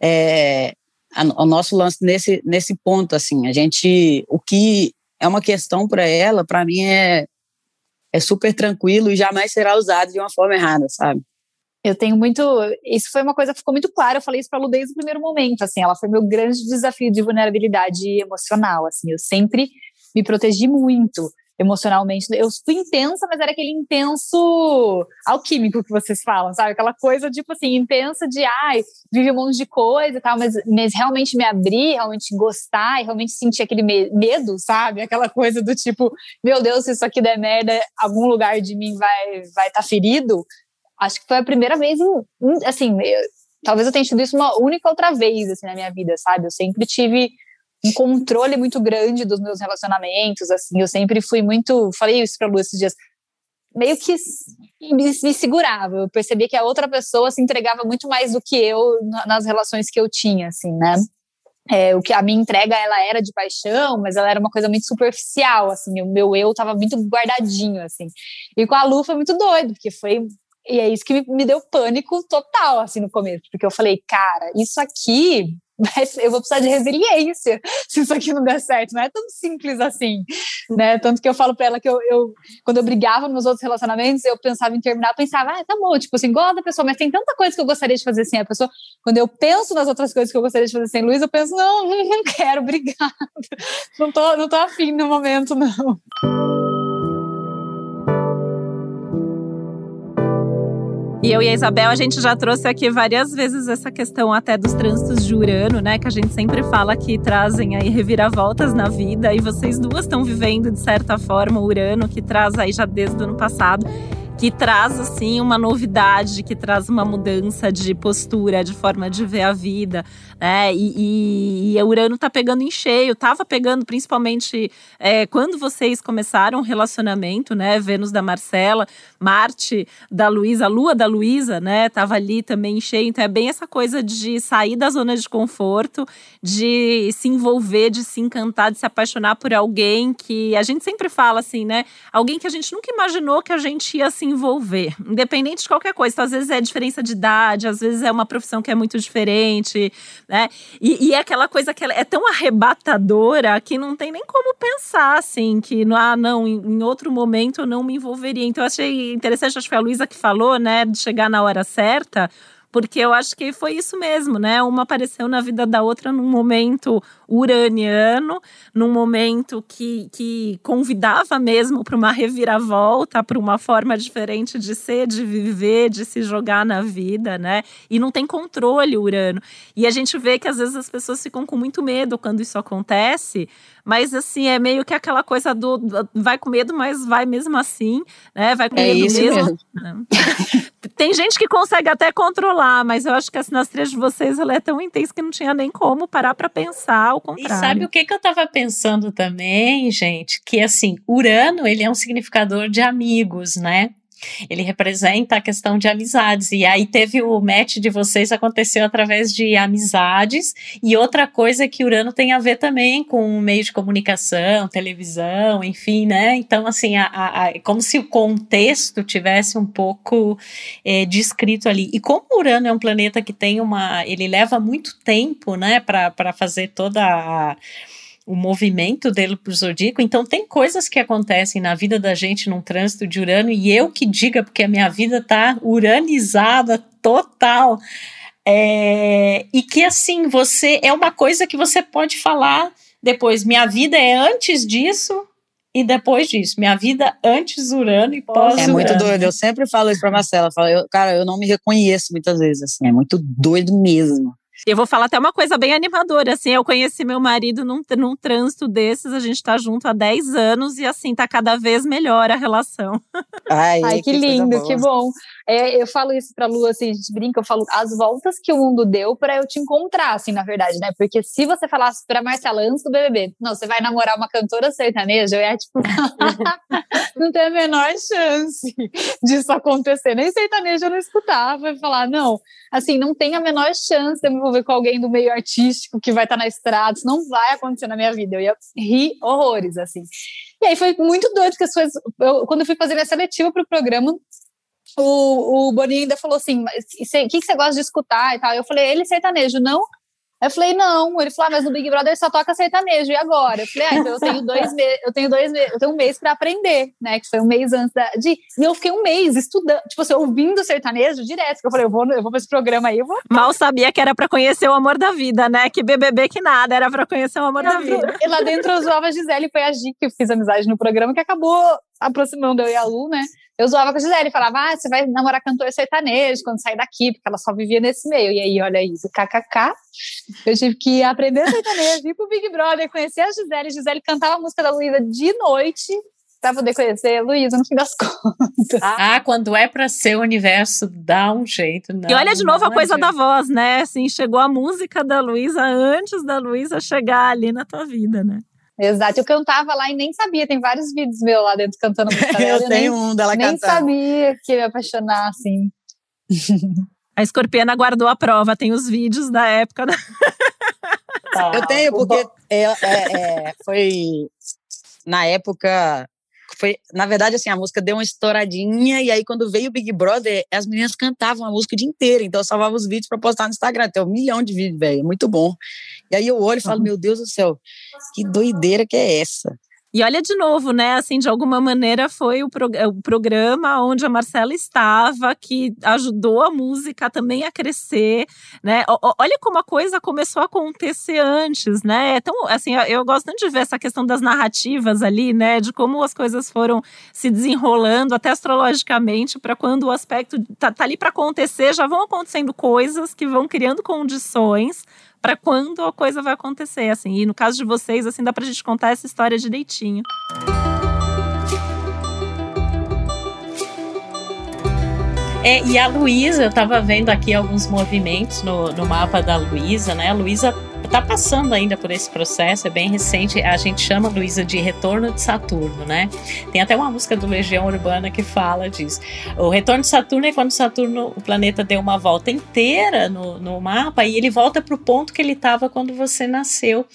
D: é, a, o nosso lance nesse, nesse ponto, assim, a gente, o que é uma questão para ela, para mim é, é super tranquilo e jamais será usado de uma forma errada, sabe?
C: Eu tenho muito. Isso foi uma coisa que ficou muito clara. Eu falei isso para Lu desde o primeiro momento. Assim, ela foi meu grande desafio de vulnerabilidade emocional. Assim, eu sempre me protegi muito emocionalmente. Eu fui intensa, mas era aquele intenso alquímico que vocês falam, sabe? Aquela coisa, tipo assim, intensa de, ai, vive um monte de coisa e tal, mas, mas realmente me abrir, realmente gostar e realmente sentir aquele medo, sabe? Aquela coisa do tipo, meu Deus, se isso aqui der merda, algum lugar de mim vai vai estar tá ferido. Acho que foi a primeira vez, em, assim, eu, talvez eu tenha tido isso uma única outra vez, assim, na minha vida, sabe? Eu sempre tive um controle muito grande dos meus relacionamentos, assim, eu sempre fui muito, falei isso para Lu esses dias, meio que me, me, segurava, eu percebia que a outra pessoa se entregava muito mais do que eu nas relações que eu tinha, assim, né? É, o que a minha entrega ela era de paixão, mas ela era uma coisa muito superficial, assim, o meu eu tava muito guardadinho, assim. E com a Lu foi muito doido, porque foi e é isso que me, me deu pânico total, assim, no começo, porque eu falei, cara, isso aqui mas eu vou precisar de resiliência se isso aqui não der certo. Não é tão simples assim, né? Tanto que eu falo para ela que eu, eu, quando eu brigava nos outros relacionamentos, eu pensava em terminar, pensava, ah, tá bom, tipo assim, gosto da pessoa, mas tem tanta coisa que eu gostaria de fazer sem a pessoa. Quando eu penso nas outras coisas que eu gostaria de fazer sem Luiz, eu penso, não, não quero, obrigada. Não tô, não tô afim no momento, não.
B: E eu e a Isabel, a gente já trouxe aqui várias vezes essa questão até dos trânsitos de Urano, né? Que a gente sempre fala que trazem aí reviravoltas na vida. E vocês duas estão vivendo, de certa forma, o Urano, que traz aí já desde o ano passado que traz assim uma novidade, que traz uma mudança de postura, de forma de ver a vida, né? E, e, e Urano tá pegando em cheio, tava pegando principalmente é, quando vocês começaram o relacionamento, né? Vênus da Marcela, Marte da Luísa, Lua da Luísa, né? Tava ali também em cheio, então é bem essa coisa de sair da zona de conforto, de se envolver, de se encantar, de se apaixonar por alguém que a gente sempre fala assim, né? Alguém que a gente nunca imaginou que a gente ia se envolver, independente de qualquer coisa. Então, às vezes é diferença de idade, às vezes é uma profissão que é muito diferente, né? E, e é aquela coisa que é tão arrebatadora que não tem nem como pensar, assim, que ah, não, em, em outro momento eu não me envolveria. Então, eu achei interessante, acho que foi a Luísa que falou, né, de chegar na hora certa porque eu acho que foi isso mesmo, né? Uma apareceu na vida da outra num momento uraniano, num momento que, que convidava mesmo para uma reviravolta, para uma forma diferente de ser, de viver, de se jogar na vida, né? E não tem controle Urano. E a gente vê que às vezes as pessoas ficam com muito medo quando isso acontece, mas assim, é meio que aquela coisa do, do vai com medo, mas vai mesmo assim, né? Vai com
D: é
B: medo
D: isso
B: mesmo. mesmo. Tem gente que consegue até controlar, mas eu acho que a sinastria de vocês ela é tão intensa que não tinha nem como parar para pensar o contrário.
A: E sabe o que, que eu estava pensando também, gente? Que assim, Urano, ele é um significador de amigos, né? Ele representa a questão de amizades. E aí teve o match de vocês aconteceu através de amizades. E outra coisa é que Urano tem a ver também com o meio de comunicação, televisão, enfim, né? Então, assim, a, a, a, como se o contexto tivesse um pouco é, descrito ali. E como Urano é um planeta que tem uma. Ele leva muito tempo, né, para fazer toda a o movimento dele para o zodíaco. Então, tem coisas que acontecem na vida da gente num trânsito de Urano, e eu que diga, porque a minha vida tá uranizada total. É, e que assim, você é uma coisa que você pode falar depois. Minha vida é antes disso e depois disso. Minha vida antes Urano e pós
D: É muito doido. Eu sempre falo isso para Marcela. Eu falo, eu, cara, eu não me reconheço muitas vezes. Assim, é muito doido mesmo.
B: Eu vou falar até uma coisa bem animadora, assim, eu conheci meu marido num, num trânsito desses, a gente tá junto há 10 anos e assim, tá cada vez melhor a relação.
C: Ai, Ai que, que lindo, que bom. É, eu falo isso pra Lu, assim, a gente brinca, eu falo as voltas que o mundo deu para eu te encontrar, assim, na verdade, né? Porque se você falasse pra Marcela antes do BBB, não, você vai namorar uma cantora sertaneja, eu ia tipo, não tem a menor chance disso acontecer. Nem sertaneja eu não escutava, ia falar, não, assim, não tem a menor chance de eu me envolver com alguém do meio artístico que vai estar tá na estrada, isso não vai acontecer na minha vida. Eu ia rir horrores, assim. E aí foi muito doido, porque as coisas. Eu, quando eu fui fazer minha seletiva para o programa, o, o Boninho ainda falou assim: o que, que você gosta de escutar e tal? Eu falei: ele é sertanejo, não? Eu falei, não. Ele falou, ah, mas no Big Brother só toca sertanejo, e agora? Eu falei, ah, então eu tenho dois meses, eu tenho dois meses, eu tenho um mês para aprender, né? Que foi um mês antes da, de. E eu fiquei um mês estudando, tipo assim, ouvindo sertanejo direto. Que eu falei, eu vou, eu vou pra esse programa aí, eu vou.
B: Mal sabia que era para conhecer o amor da vida, né? Que BBB que nada, era para conhecer o amor da vida.
C: E lá dentro eu zoava a Gisele, foi a Gi que eu fiz amizade no programa, que acabou aproximando eu e a Lu, né? Eu zoava com a Gisele, falava, ah, você vai namorar cantor sertanejo quando sair daqui, porque ela só vivia nesse meio. E aí, olha isso, kkk. Eu tive que aprender sertanejo, ir pro Big Brother, conhecer a Gisele. A Gisele cantava a música da Luísa de noite para poder conhecer a Luísa no fim das contas.
A: Ah, quando é para ser o universo, dá um jeito. Não,
B: e olha de novo a coisa jeito. da voz, né? Assim, chegou a música da Luísa antes da Luísa chegar ali na tua vida, né?
C: Exato, eu cantava lá e nem sabia, tem vários vídeos meus lá dentro cantando música
D: Eu, eu tenho nem, um dela
C: nem
D: cantando.
C: Nem sabia que ia me apaixonar, assim.
B: A Escorpiana guardou a prova, tem os vídeos da época.
D: Tá. Eu tenho, porque é, é, é, foi na época foi, na verdade, assim, a música deu uma estouradinha, e aí quando veio o Big Brother, as meninas cantavam a música o dia inteiro, então eu salvava os vídeos para postar no Instagram, tem um milhão de vídeos, velho, muito bom. E aí eu olho e falo, meu Deus do céu, que doideira que é essa?
B: E olha de novo, né? Assim, de alguma maneira foi o, pro, o, programa onde a Marcela estava, que ajudou a música também a crescer, né? O, olha como a coisa começou a acontecer antes, né? Então, assim, eu gosto tanto de ver essa questão das narrativas ali, né? De como as coisas foram se desenrolando, até astrologicamente, para quando o aspecto tá, tá ali para acontecer, já vão acontecendo coisas que vão criando condições para quando a coisa vai acontecer, assim. E no caso de vocês, assim, dá pra gente contar essa história direitinho.
A: É, e a Luísa, eu estava vendo aqui alguns movimentos no, no mapa da Luísa, né? A Luísa está passando ainda por esse processo, é bem recente. A gente chama Luísa de retorno de Saturno, né? Tem até uma música do Legião Urbana que fala disso. O retorno de Saturno é quando Saturno, o planeta, deu uma volta inteira no, no mapa e ele volta para o ponto que ele estava quando você nasceu.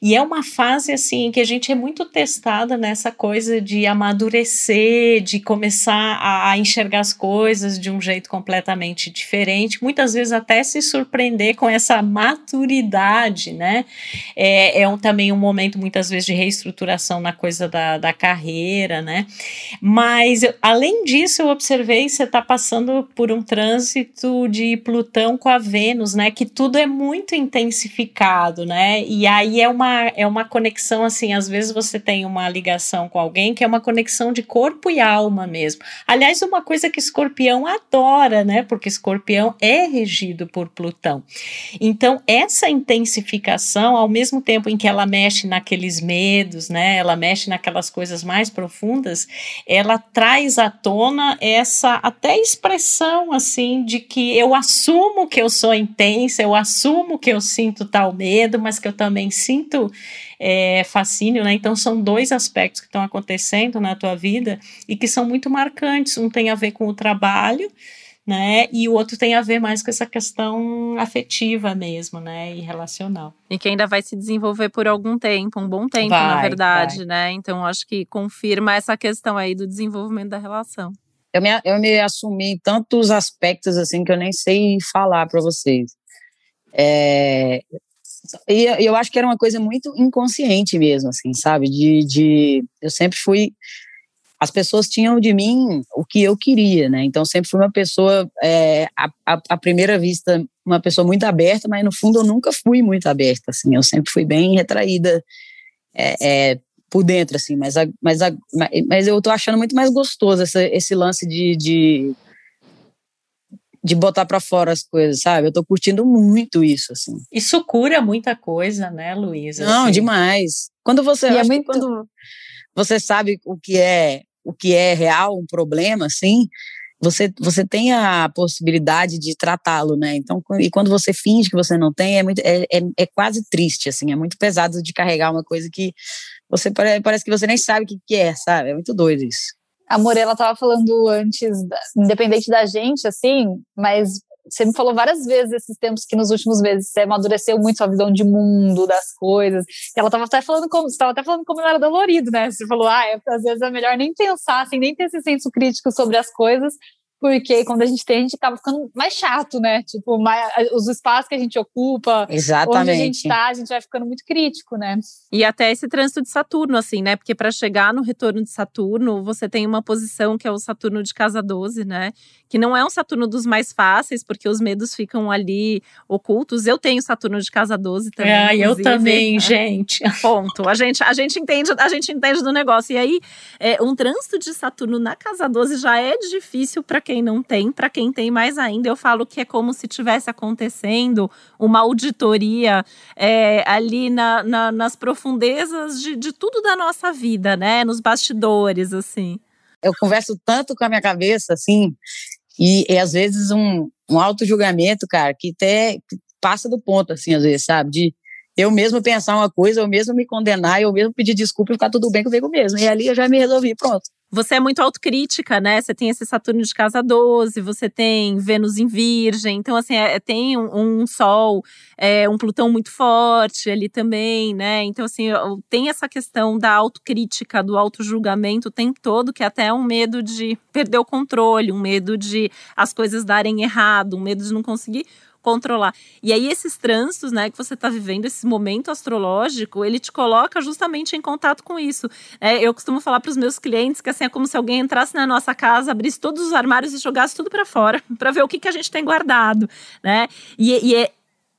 A: E é uma fase assim que a gente é muito testada nessa coisa de amadurecer, de começar a, a enxergar as coisas de um jeito completamente diferente, muitas vezes até se surpreender com essa maturidade idade, né? É, é um, também um momento, muitas vezes, de reestruturação na coisa da, da carreira, né? Mas, além disso, eu observei você está passando por um trânsito de Plutão com a Vênus, né? Que tudo é muito intensificado, né? E aí é uma, é uma conexão, assim, às vezes você tem uma ligação com alguém que é uma conexão de corpo e alma mesmo. Aliás, uma coisa que escorpião adora, né? Porque escorpião é regido por Plutão. Então, essa intensificação, ao mesmo tempo em que ela mexe naqueles medos, né? Ela mexe naquelas coisas mais profundas, ela traz à tona essa até expressão assim de que eu assumo que eu sou intensa, eu assumo que eu sinto tal medo, mas que eu também sinto é, fascínio, né? Então são dois aspectos que estão acontecendo na tua vida e que são muito marcantes. Um tem a ver com o trabalho, né? E o outro tem a ver mais com essa questão afetiva mesmo, né? E relacional.
B: E que ainda vai se desenvolver por algum tempo, um bom tempo, vai, na verdade, vai. né? Então acho que confirma essa questão aí do desenvolvimento da relação.
D: Eu me, eu me assumi em tantos aspectos assim que eu nem sei falar para vocês. É, e eu acho que era uma coisa muito inconsciente mesmo, assim, sabe? De, de eu sempre fui as pessoas tinham de mim o que eu queria, né? Então sempre fui uma pessoa, é, à, à, primeira vista, uma pessoa muito aberta, mas no fundo eu nunca fui muito aberta, assim. Eu sempre fui bem retraída é, é, por dentro, assim. Mas, a, mas, a, mas eu tô achando muito mais gostoso essa, esse lance de, de de botar para fora as coisas, sabe? Eu tô curtindo muito isso, assim.
A: Isso cura muita coisa, né, Luísa?
D: Não, assim. demais. Quando você é muito... quando você sabe o que é o que é real, um problema, assim, você, você tem a possibilidade de tratá-lo, né? Então, e quando você finge que você não tem, é, muito, é, é, é, quase triste, assim, é muito pesado de carregar uma coisa que você parece que você nem sabe o que, que é, sabe? É muito doido isso
C: a Morela estava falando antes, independente da gente, assim, mas você me falou várias vezes esses tempos que nos últimos meses você amadureceu muito sua visão de mundo, das coisas. E ela estava até falando como, estava até falando como era dolorido, né? Você falou, ah, é, às vezes é melhor nem pensar, assim, nem ter esse senso crítico sobre as coisas, porque quando a gente tem, a gente acaba ficando mais chato, né? Tipo, mais, os espaços que a gente ocupa,
D: Exatamente.
C: onde a gente tá, a gente vai ficando muito crítico, né?
B: E até esse trânsito de Saturno, assim, né? Porque para chegar no retorno de Saturno, você tem uma posição que é o Saturno de casa 12, né? Que não é um Saturno dos mais fáceis, porque os medos ficam ali ocultos. Eu tenho Saturno de casa 12 também.
A: Ah, eu também, né? gente.
B: Ponto. A gente, a gente entende, a gente entende do negócio. E aí, é, um trânsito de Saturno na casa 12 já é difícil para quem não tem, para quem tem mais ainda, eu falo que é como se tivesse acontecendo uma auditoria é, ali na, na, nas profundezas de, de tudo da nossa vida, né? Nos bastidores, assim.
D: Eu converso tanto com a minha cabeça, assim, e, e às vezes um, um auto-julgamento, cara, que até passa do ponto, assim, às vezes, sabe? De eu mesmo pensar uma coisa, eu mesmo me condenar, eu mesmo pedir desculpa e ficar tudo bem comigo mesmo. E ali eu já me resolvi, pronto.
B: Você é muito autocrítica, né? Você tem esse Saturno de casa 12, você tem Vênus em Virgem. Então, assim, é, tem um, um Sol, é, um Plutão muito forte ali também, né? Então, assim, tem essa questão da autocrítica, do autojulgamento o tempo todo, que é até é um medo de perder o controle, um medo de as coisas darem errado, um medo de não conseguir controlar. E aí esses trânsitos, né, que você está vivendo, esse momento astrológico, ele te coloca justamente em contato com isso. É, eu costumo falar para os meus clientes que assim é como se alguém entrasse na nossa casa, abrisse todos os armários e jogasse tudo para fora, para ver o que, que a gente tem guardado, né? E, e é,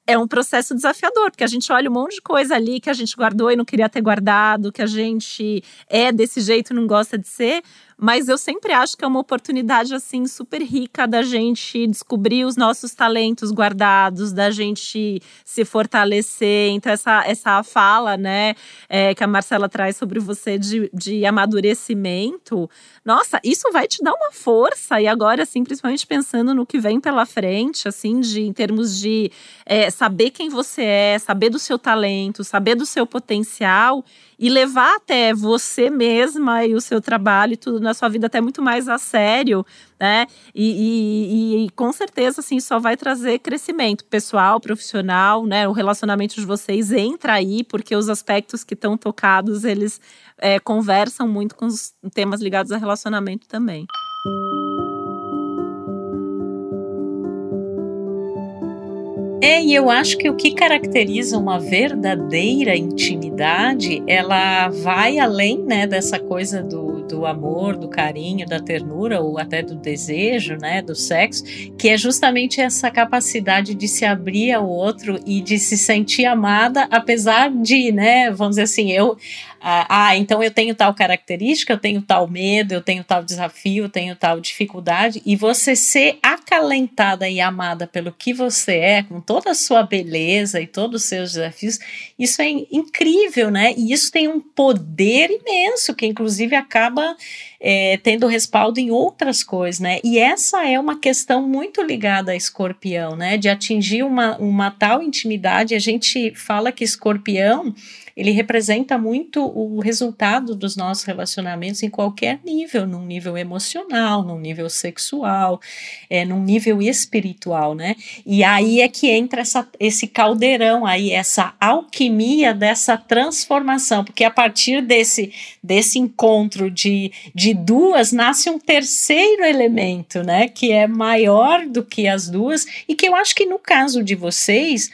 B: é um processo desafiador, porque a gente olha um monte de coisa ali que a gente guardou e não queria ter guardado, que a gente é desse jeito e não gosta de ser, mas eu sempre acho que é uma oportunidade assim super rica da gente descobrir os nossos talentos guardados, da gente se fortalecer. Então essa essa fala, né, é, que a Marcela traz sobre você de, de amadurecimento, nossa, isso vai te dar uma força. E agora, assim, principalmente pensando no que vem pela frente, assim, de em termos de é, saber quem você é, saber do seu talento, saber do seu potencial e levar até você mesma e o seu trabalho e tudo na sua vida até muito mais a sério, né? E, e, e, com certeza, assim, só vai trazer crescimento pessoal, profissional, né? O relacionamento de vocês entra aí, porque os aspectos que estão tocados, eles é, conversam muito com os temas ligados a relacionamento também.
A: É, e eu acho que o que caracteriza uma verdadeira intimidade, ela vai além, né, dessa coisa do, do amor, do carinho, da ternura ou até do desejo, né, do sexo, que é justamente essa capacidade de se abrir ao outro e de se sentir amada, apesar de, né, vamos dizer assim, eu ah, ah, então eu tenho tal característica, eu tenho tal medo, eu tenho tal desafio, eu tenho tal dificuldade, e você ser acalentada e amada pelo que você é, com toda a sua beleza e todos os seus desafios, isso é incrível, né? E isso tem um poder imenso, que inclusive acaba é, tendo respaldo em outras coisas, né? E essa é uma questão muito ligada a escorpião, né? De atingir uma, uma tal intimidade. A gente fala que escorpião ele representa muito o resultado dos nossos relacionamentos em qualquer nível, num nível emocional, num nível sexual, é, num nível espiritual, né? E aí é que entra essa, esse caldeirão aí, essa alquimia dessa transformação, porque a partir desse, desse encontro de, de duas nasce um terceiro elemento, né? Que é maior do que as duas, e que eu acho que no caso de vocês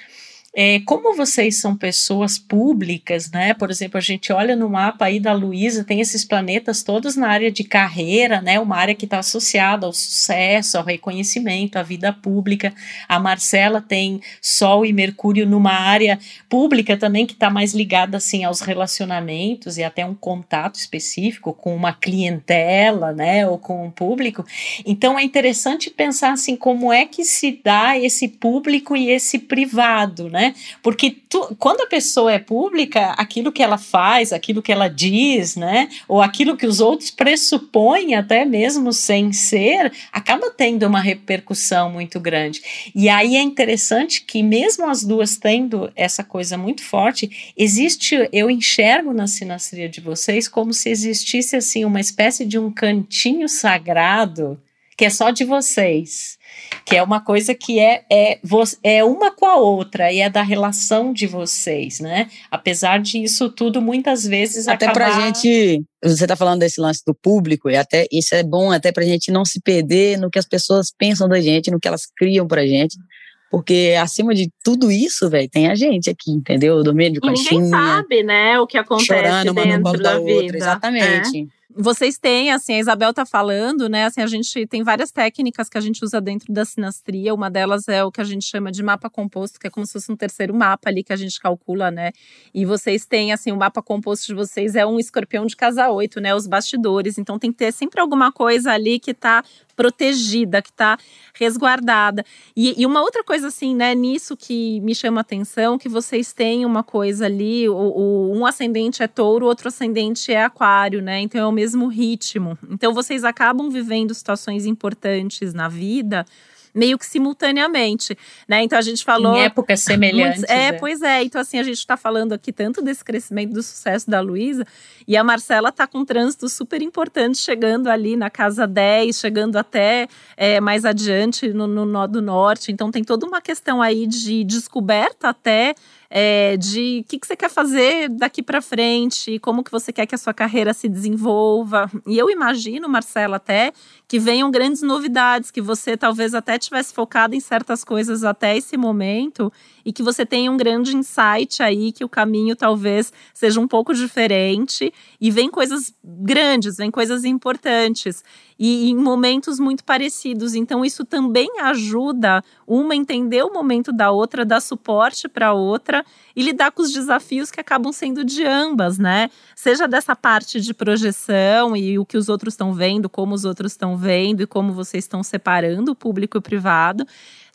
A: é, como vocês são pessoas públicas, né? Por exemplo, a gente olha no mapa aí da Luísa, tem esses planetas todos na área de carreira, né? Uma área que está associada ao sucesso, ao reconhecimento, à vida pública. A Marcela tem Sol e Mercúrio numa área pública também que está mais ligada assim aos relacionamentos e até um contato específico com uma clientela, né? Ou com um público. Então é interessante pensar assim como é que se dá esse público e esse privado, né? Né? Porque tu, quando a pessoa é pública, aquilo que ela faz, aquilo que ela diz, né? Ou aquilo que os outros pressupõem, até mesmo sem ser, acaba tendo uma repercussão muito grande. E aí é interessante que, mesmo as duas tendo essa coisa muito forte, existe, eu enxergo na sinastria de vocês como se existisse assim uma espécie de um cantinho sagrado que é só de vocês que é uma coisa que é, é, é uma com a outra e é da relação de vocês, né? Apesar disso tudo, muitas vezes
D: até
A: acabar...
D: pra gente, você está falando desse lance do público, e até isso é bom até pra gente não se perder no que as pessoas pensam da gente, no que elas criam pra gente. Porque acima de tudo isso, velho, tem a gente aqui, entendeu? Dormindo de
B: caixinha. Ninguém sabe, né, o que acontece chorando dentro da, da vida. Outra,
D: exatamente. É.
B: Vocês têm, assim, a Isabel tá falando, né? Assim, a gente tem várias técnicas que a gente usa dentro da sinastria. Uma delas é o que a gente chama de mapa composto, que é como se fosse um terceiro mapa ali que a gente calcula, né? E vocês têm, assim, o mapa composto de vocês é um escorpião de casa oito, né? Os bastidores. Então tem que ter sempre alguma coisa ali que tá protegida, que está resguardada. E, e, uma outra coisa, assim, né, nisso que me chama a atenção, que vocês têm uma coisa ali, o, o, um ascendente é touro, outro ascendente é aquário, né? Então é mesmo ritmo. Então vocês acabam vivendo situações importantes na vida meio que simultaneamente, né? Então a gente falou.
A: Em épocas semelhantes.
B: Muitos, é, é, pois é. Então, assim, a gente está falando aqui tanto desse crescimento do sucesso da Luísa, e a Marcela está com um trânsito super importante, chegando ali na casa 10, chegando até é, mais adiante no, no Nó do Norte. Então, tem toda uma questão aí de descoberta até é, de o que, que você quer fazer daqui para frente, como que você quer que a sua carreira se desenvolva. E eu imagino, Marcela, até que venham grandes novidades, que você talvez até tivesse focado em certas coisas até esse momento e que você tenha um grande insight aí, que o caminho talvez seja um pouco diferente e vem coisas grandes, vem coisas importantes e em momentos muito parecidos. Então, isso também ajuda uma entender o momento da outra, dar suporte para a outra e lidar com os desafios que acabam sendo de ambas, né? Seja dessa parte de projeção e o que os outros estão vendo, como os outros estão vendo e como vocês estão separando o público e o privado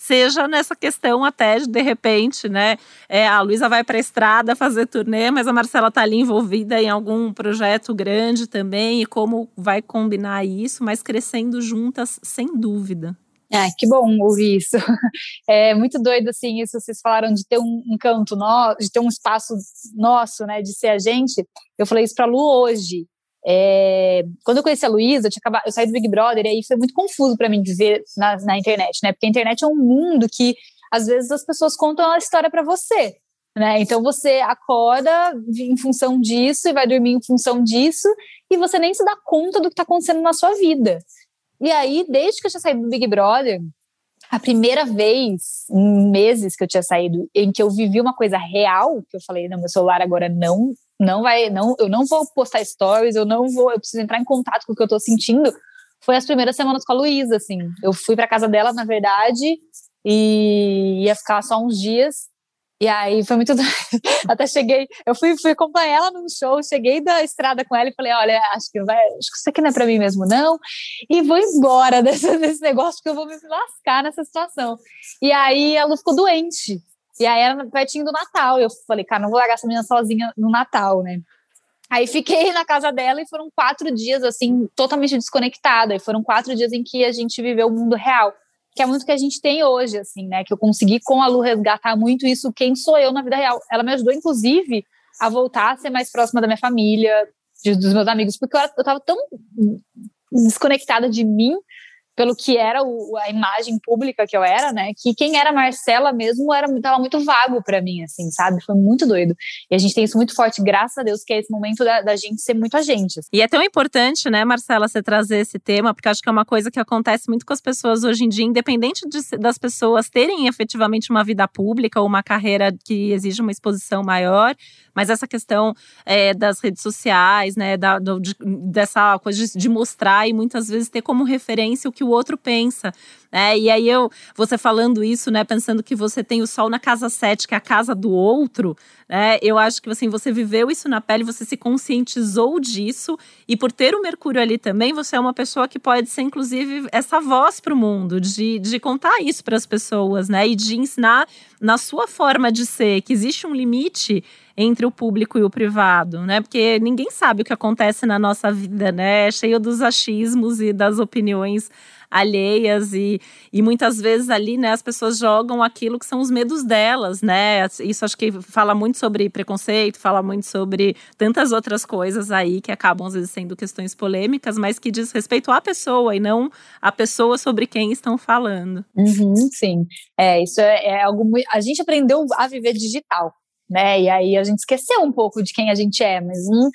B: seja nessa questão até de, de repente, né? É, a Luísa vai para a estrada fazer turnê, mas a Marcela está ali envolvida em algum projeto grande também, e como vai combinar isso, mas crescendo juntas, sem dúvida.
C: É, que bom ouvir isso. É muito doido, assim, isso vocês falaram de ter um, um canto nosso, de ter um espaço nosso, né, de ser a gente. Eu falei isso para Lu hoje. É, quando eu conheci a Luísa, eu, eu saí do Big Brother e aí foi muito confuso para mim viver na, na internet, né? Porque a internet é um mundo que às vezes as pessoas contam a história para você, né? Então você acorda em função disso e vai dormir em função disso e você nem se dá conta do que está acontecendo na sua vida. E aí, desde que eu já saí do Big Brother, a primeira vez em meses que eu tinha saído, em que eu vivi uma coisa real, que eu falei, não, meu celular agora não, não vai, não, eu não vou postar stories, eu não vou, eu preciso entrar em contato com o que eu tô sentindo. Foi as primeiras semanas com a Luísa, assim. Eu fui para casa dela, na verdade, e ia ficar só uns dias. E aí foi muito. Até cheguei, eu fui, fui acompanhar ela num show, cheguei da estrada com ela e falei: olha, acho que vai, acho que isso aqui não é para mim mesmo, não. E vou embora desse, desse negócio, porque eu vou me lascar nessa situação. E aí ela ficou doente. E aí era pertinho do Natal. Eu falei, cara, não vou largar essa menina sozinha no Natal, né? Aí fiquei na casa dela e foram quatro dias, assim, totalmente desconectada. E foram quatro dias em que a gente viveu o mundo real que é muito que a gente tem hoje, assim, né? Que eu consegui com a Lu resgatar muito isso, quem sou eu na vida real. Ela me ajudou, inclusive, a voltar a ser mais próxima da minha família, de, dos meus amigos, porque eu, eu tava tão desconectada de mim pelo que era o, a imagem pública que eu era, né? Que quem era Marcela mesmo era tava muito vago para mim, assim, sabe? Foi muito doido. E a gente tem isso muito forte, graças a Deus, que é esse momento da, da gente ser muito a gente. Assim.
B: E é tão importante, né, Marcela, você trazer esse tema, porque acho que é uma coisa que acontece muito com as pessoas hoje em dia, independente de, das pessoas terem efetivamente uma vida pública ou uma carreira que exige uma exposição maior, mas essa questão é, das redes sociais, né, da, do, de, dessa coisa de, de mostrar e muitas vezes ter como referência o que o outro pensa. Né? E aí eu, você falando isso, né, pensando que você tem o sol na casa 7, que é a casa do outro, né? Eu acho que assim, você viveu isso na pele, você se conscientizou disso e por ter o Mercúrio ali também, você é uma pessoa que pode ser inclusive essa voz para o mundo, de, de contar isso para as pessoas, né? E de ensinar na sua forma de ser que existe um limite entre o público e o privado, né? Porque ninguém sabe o que acontece na nossa vida, né? É cheio dos achismos e das opiniões alheias e, e muitas vezes ali, né, as pessoas jogam aquilo que são os medos delas, né? Isso acho que fala muito sobre preconceito, fala muito sobre tantas outras coisas aí que acabam às vezes sendo questões polêmicas, mas que diz respeito à pessoa e não a pessoa sobre quem estão falando.
C: Uhum, sim, é isso é, é algo muito. A gente aprendeu a viver digital né? E aí a gente esqueceu um pouco de quem a gente é, mas não,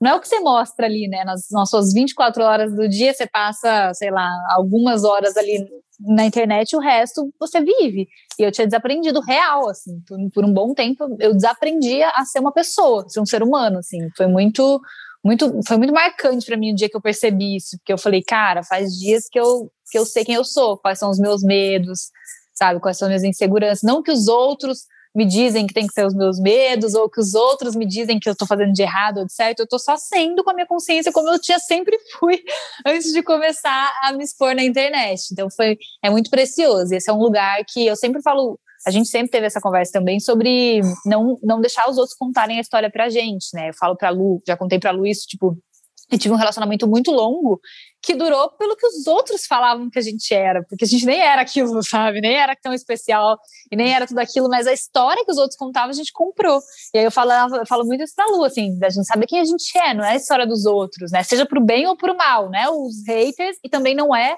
C: não é o que você mostra ali, né? Nas, nas suas 24 horas do dia, você passa, sei lá, algumas horas ali na internet, o resto você vive. E eu tinha desaprendido real, assim, por, por um bom tempo, eu desaprendi a ser uma pessoa, ser um ser humano, assim. Foi muito muito foi muito marcante para mim o dia que eu percebi isso, porque eu falei, cara, faz dias que eu que eu sei quem eu sou, quais são os meus medos, sabe, quais são as minhas inseguranças, não que os outros me dizem que tem que ser os meus medos, ou que os outros me dizem que eu estou fazendo de errado ou de certo, eu estou só sendo com a minha consciência como eu tinha sempre fui antes de começar a me expor na internet. Então foi é muito precioso. Esse é um lugar que eu sempre falo, a gente sempre teve essa conversa também sobre não, não deixar os outros contarem a história pra gente, né? Eu falo pra Lu, já contei pra Lu isso, tipo, eu tive um relacionamento muito longo que durou pelo que os outros falavam que a gente era, porque a gente nem era aquilo, sabe? Nem era tão especial e nem era tudo aquilo, mas a história que os outros contavam a gente comprou. E aí eu falava, eu falo muito isso pra Lu, assim, a gente sabe quem a gente é, não é a história dos outros, né? Seja pro bem ou pro mal, né? Os haters e também não é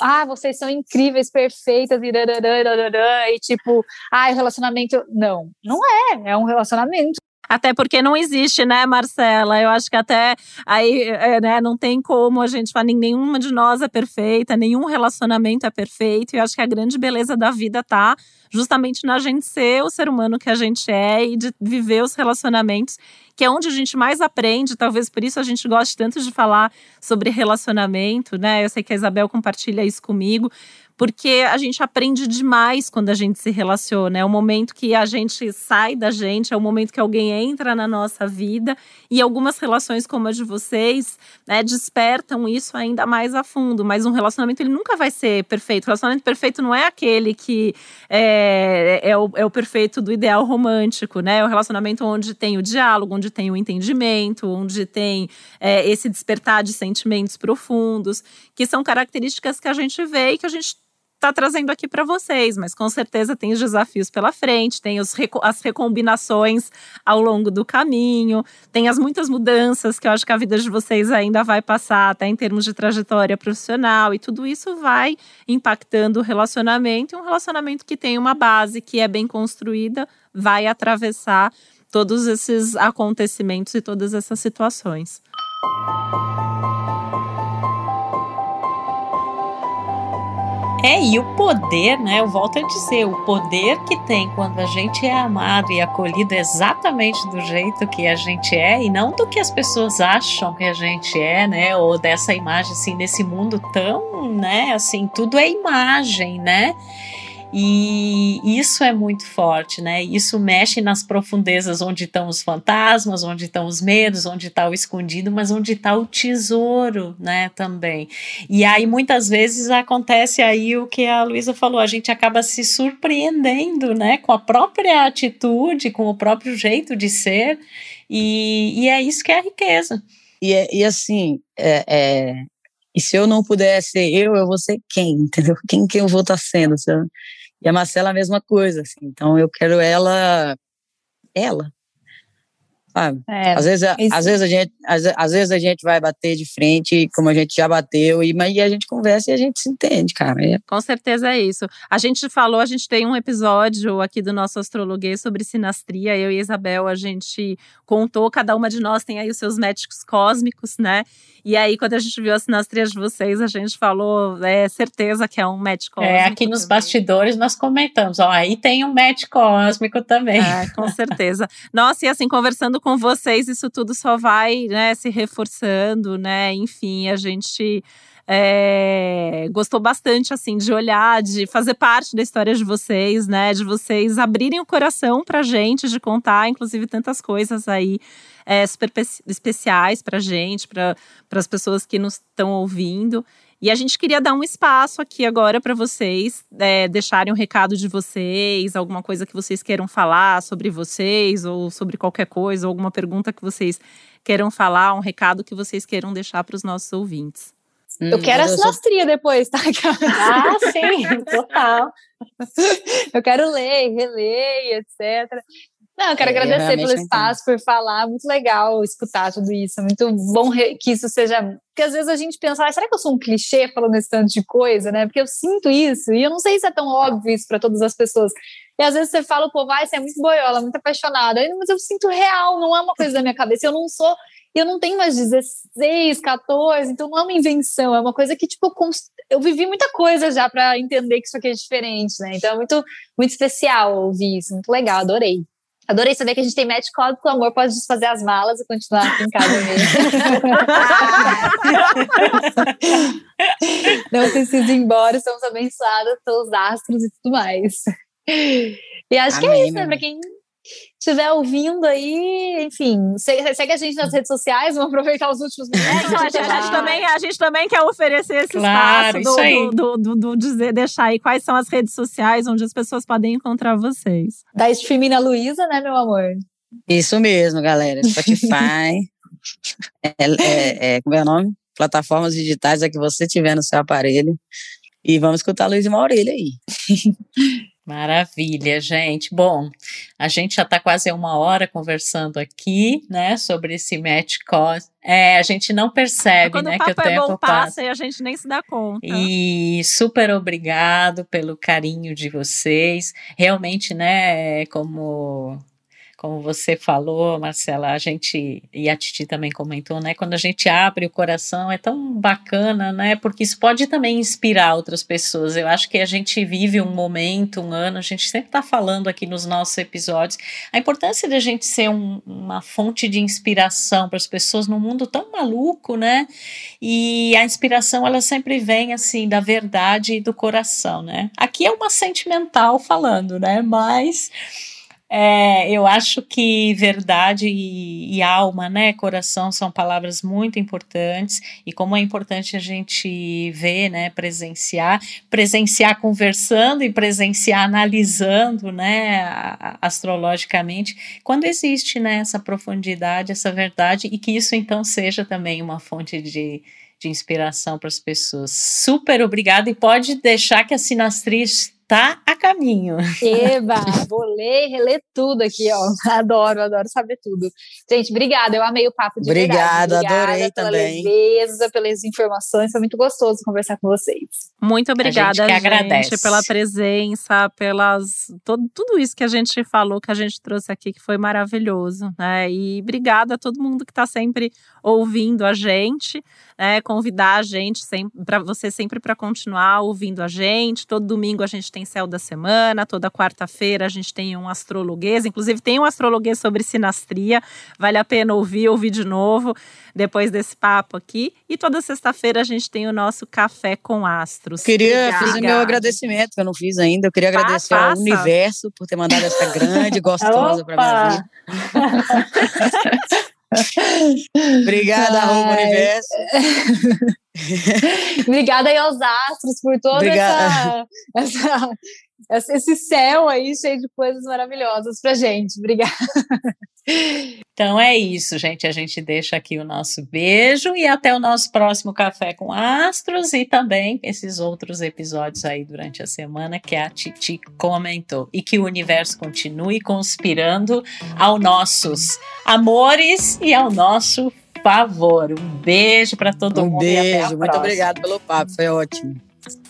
C: ah, vocês são incríveis, perfeitas, e, e tipo, ah, o relacionamento. Não, não é, é um relacionamento.
B: Até porque não existe, né, Marcela? Eu acho que até aí, é, né, não tem como a gente falar, nenhuma de nós é perfeita, nenhum relacionamento é perfeito. E eu acho que a grande beleza da vida tá justamente na gente ser o ser humano que a gente é e de viver os relacionamentos, que é onde a gente mais aprende. Talvez por isso a gente goste tanto de falar sobre relacionamento, né? Eu sei que a Isabel compartilha isso comigo porque a gente aprende demais quando a gente se relaciona. É o momento que a gente sai da gente, é o momento que alguém entra na nossa vida e algumas relações como a de vocês, né, despertam isso ainda mais a fundo. Mas um relacionamento ele nunca vai ser perfeito. O relacionamento perfeito não é aquele que é, é, o, é o perfeito do ideal romântico, né? É o relacionamento onde tem o diálogo, onde tem o entendimento, onde tem é, esse despertar de sentimentos profundos, que são características que a gente vê e que a gente está trazendo aqui para vocês, mas com certeza tem os desafios pela frente, tem os, as recombinações ao longo do caminho, tem as muitas mudanças que eu acho que a vida de vocês ainda vai passar, até em termos de trajetória profissional, e tudo isso vai impactando o relacionamento, e um relacionamento que tem uma base que é bem construída vai atravessar todos esses acontecimentos e todas essas situações.
A: É, e o poder, né? Eu volto a dizer, o poder que tem quando a gente é amado e acolhido exatamente do jeito que a gente é e não do que as pessoas acham que a gente é, né? Ou dessa imagem, assim, nesse mundo tão, né? Assim, tudo é imagem, né? E isso é muito forte, né? Isso mexe nas profundezas onde estão os fantasmas, onde estão os medos, onde está o escondido, mas onde está o tesouro, né? Também. E aí muitas vezes acontece aí o que a Luísa falou, a gente acaba se surpreendendo, né? Com a própria atitude, com o próprio jeito de ser, e, e é isso que é a riqueza.
D: E, é, e assim, é, é, e se eu não puder ser eu, eu vou ser quem, entendeu? Quem que eu vou estar tá sendo? Sabe? E a Marcela a mesma coisa, assim. Então eu quero ela, ela, sabe? É, às, vezes, às, vezes a gente, às, às, vezes a gente vai bater de frente, como a gente já bateu, e, mas, e a gente conversa e a gente se entende, cara. É.
B: Com certeza é isso. A gente falou, a gente tem um episódio aqui do nosso astrologuês sobre sinastria, eu e Isabel, a gente contou, cada uma de nós tem aí os seus médicos cósmicos, né? E aí, quando a gente viu as sinastrias de vocês, a gente falou, é certeza que é um match cósmico.
A: É, aqui nos também. bastidores nós comentamos, ó, aí tem um match cósmico também.
B: É, com certeza. Nossa, e assim, conversando com vocês, isso tudo só vai, né, se reforçando, né? Enfim, a gente é, gostou bastante, assim, de olhar, de fazer parte da história de vocês, né? De vocês abrirem o coração pra gente, de contar, inclusive, tantas coisas aí é, super especiais pra gente, para as pessoas que nos estão ouvindo. E a gente queria dar um espaço aqui agora para vocês é, deixarem um recado de vocês, alguma coisa que vocês queiram falar sobre vocês, ou sobre qualquer coisa, ou alguma pergunta que vocês queiram falar, um recado que vocês queiram deixar para os nossos ouvintes.
C: Hum, eu quero a sinastria sou... depois, tá?
A: Ah, sim, total.
C: eu quero ler, reler, etc. Não, eu quero é, agradecer pelo espaço, por falar. Muito legal escutar tudo isso. Muito bom que isso seja. Porque às vezes a gente pensa, ah, será que eu sou um clichê falando esse tanto de coisa, né? Porque eu sinto isso e eu não sei se é tão óbvio isso para todas as pessoas. E às vezes você fala, pô, vai, você é muito boiola, muito apaixonada. Mas eu sinto real, não é uma coisa da minha cabeça. Eu não sou eu não tenho mais 16, 14, então não é uma invenção, é uma coisa que, tipo, eu vivi muita coisa já para entender que isso aqui é diferente, né? Então é muito, muito especial ouvir isso, muito legal, adorei. Adorei saber que a gente tem match código o amor pode desfazer as malas e continuar aqui em casa mesmo. não precisa ir embora, estamos abençoadas pelos astros e tudo mais. E acho Amém, que é isso, né? Pra quem estiver ouvindo aí, enfim, segue a gente nas redes sociais, vamos aproveitar os últimos minutos. É,
B: a, gente, a, gente, também, a gente também quer oferecer esse claro, espaço do, do, do, do, dizer, deixar aí quais são as redes sociais onde as pessoas podem encontrar vocês.
C: Da Streamina Luísa, né, meu amor?
D: Isso mesmo, galera. Spotify. é, é, é, como é o nome? Plataformas digitais é que você tiver no seu aparelho. E vamos escutar a e Maurília aí.
A: Maravilha, gente. Bom, a gente já está quase uma hora conversando aqui, né, sobre esse match cost. É, a gente não percebe, né, que o tempo é bom, passa, passa
B: e a gente nem se dá conta.
A: E super obrigado pelo carinho de vocês. Realmente, né, como como você falou, Marcela, a gente, e a Titi também comentou, né? Quando a gente abre o coração é tão bacana, né? Porque isso pode também inspirar outras pessoas. Eu acho que a gente vive um momento, um ano, a gente sempre está falando aqui nos nossos episódios, a importância da gente ser um, uma fonte de inspiração para as pessoas num mundo tão maluco, né? E a inspiração, ela sempre vem, assim, da verdade e do coração, né? Aqui é uma sentimental falando, né? Mas é, eu acho que verdade e, e, alma, né, coração são palavras muito importantes e como é importante a gente ver, né, presenciar, presenciar conversando e presenciar analisando, né, astrologicamente, quando existe, né, essa profundidade, essa verdade e que isso então seja também uma fonte de, de inspiração para as pessoas. Super obrigada e pode deixar que a Sinastriz tá a caminho.
C: Eba, vou ler, reler tudo aqui, ó. Adoro, adoro saber tudo. Gente, obrigada, eu amei o papo de
D: Obrigado,
C: verdade. Obrigada
D: adorei
C: pela
D: também.
C: leveza, pelas informações, foi muito gostoso conversar com vocês.
B: Muito obrigada,
A: gente que
B: gente,
A: agradece.
B: pela presença, pelas todo, tudo isso que a gente falou, que a gente trouxe aqui, que foi maravilhoso, né? E obrigada a todo mundo que está sempre ouvindo a gente, né? Convidar a gente sempre para você sempre para continuar ouvindo a gente. Todo domingo a gente tem céu da semana, toda quarta-feira a gente tem um astrologuês, inclusive tem um astrologuês sobre sinastria, vale a pena ouvir, ouvir de novo depois desse papo aqui. E toda sexta-feira a gente tem o nosso café com astros.
D: Queria
B: Obrigada.
D: fazer meu agradecimento, que eu não fiz ainda. Eu queria agradecer ao universo por ter mandado essa grande gostosa para minha vida. Obrigada, arroba universo.
C: Obrigada aí aos astros por toda
D: Obrigada.
C: essa- essa- esse céu aí cheio de coisas maravilhosas pra gente. Obrigada.
A: Então é isso, gente. A gente deixa aqui o nosso beijo e até o nosso próximo Café com Astros e também esses outros episódios aí durante a semana que a Titi comentou. E que o universo continue conspirando ao nossos amores e ao nosso favor. Um beijo para todo
D: Um
A: mundo e até a
D: beijo, muito
A: próxima.
D: obrigado pelo papo, foi ótimo.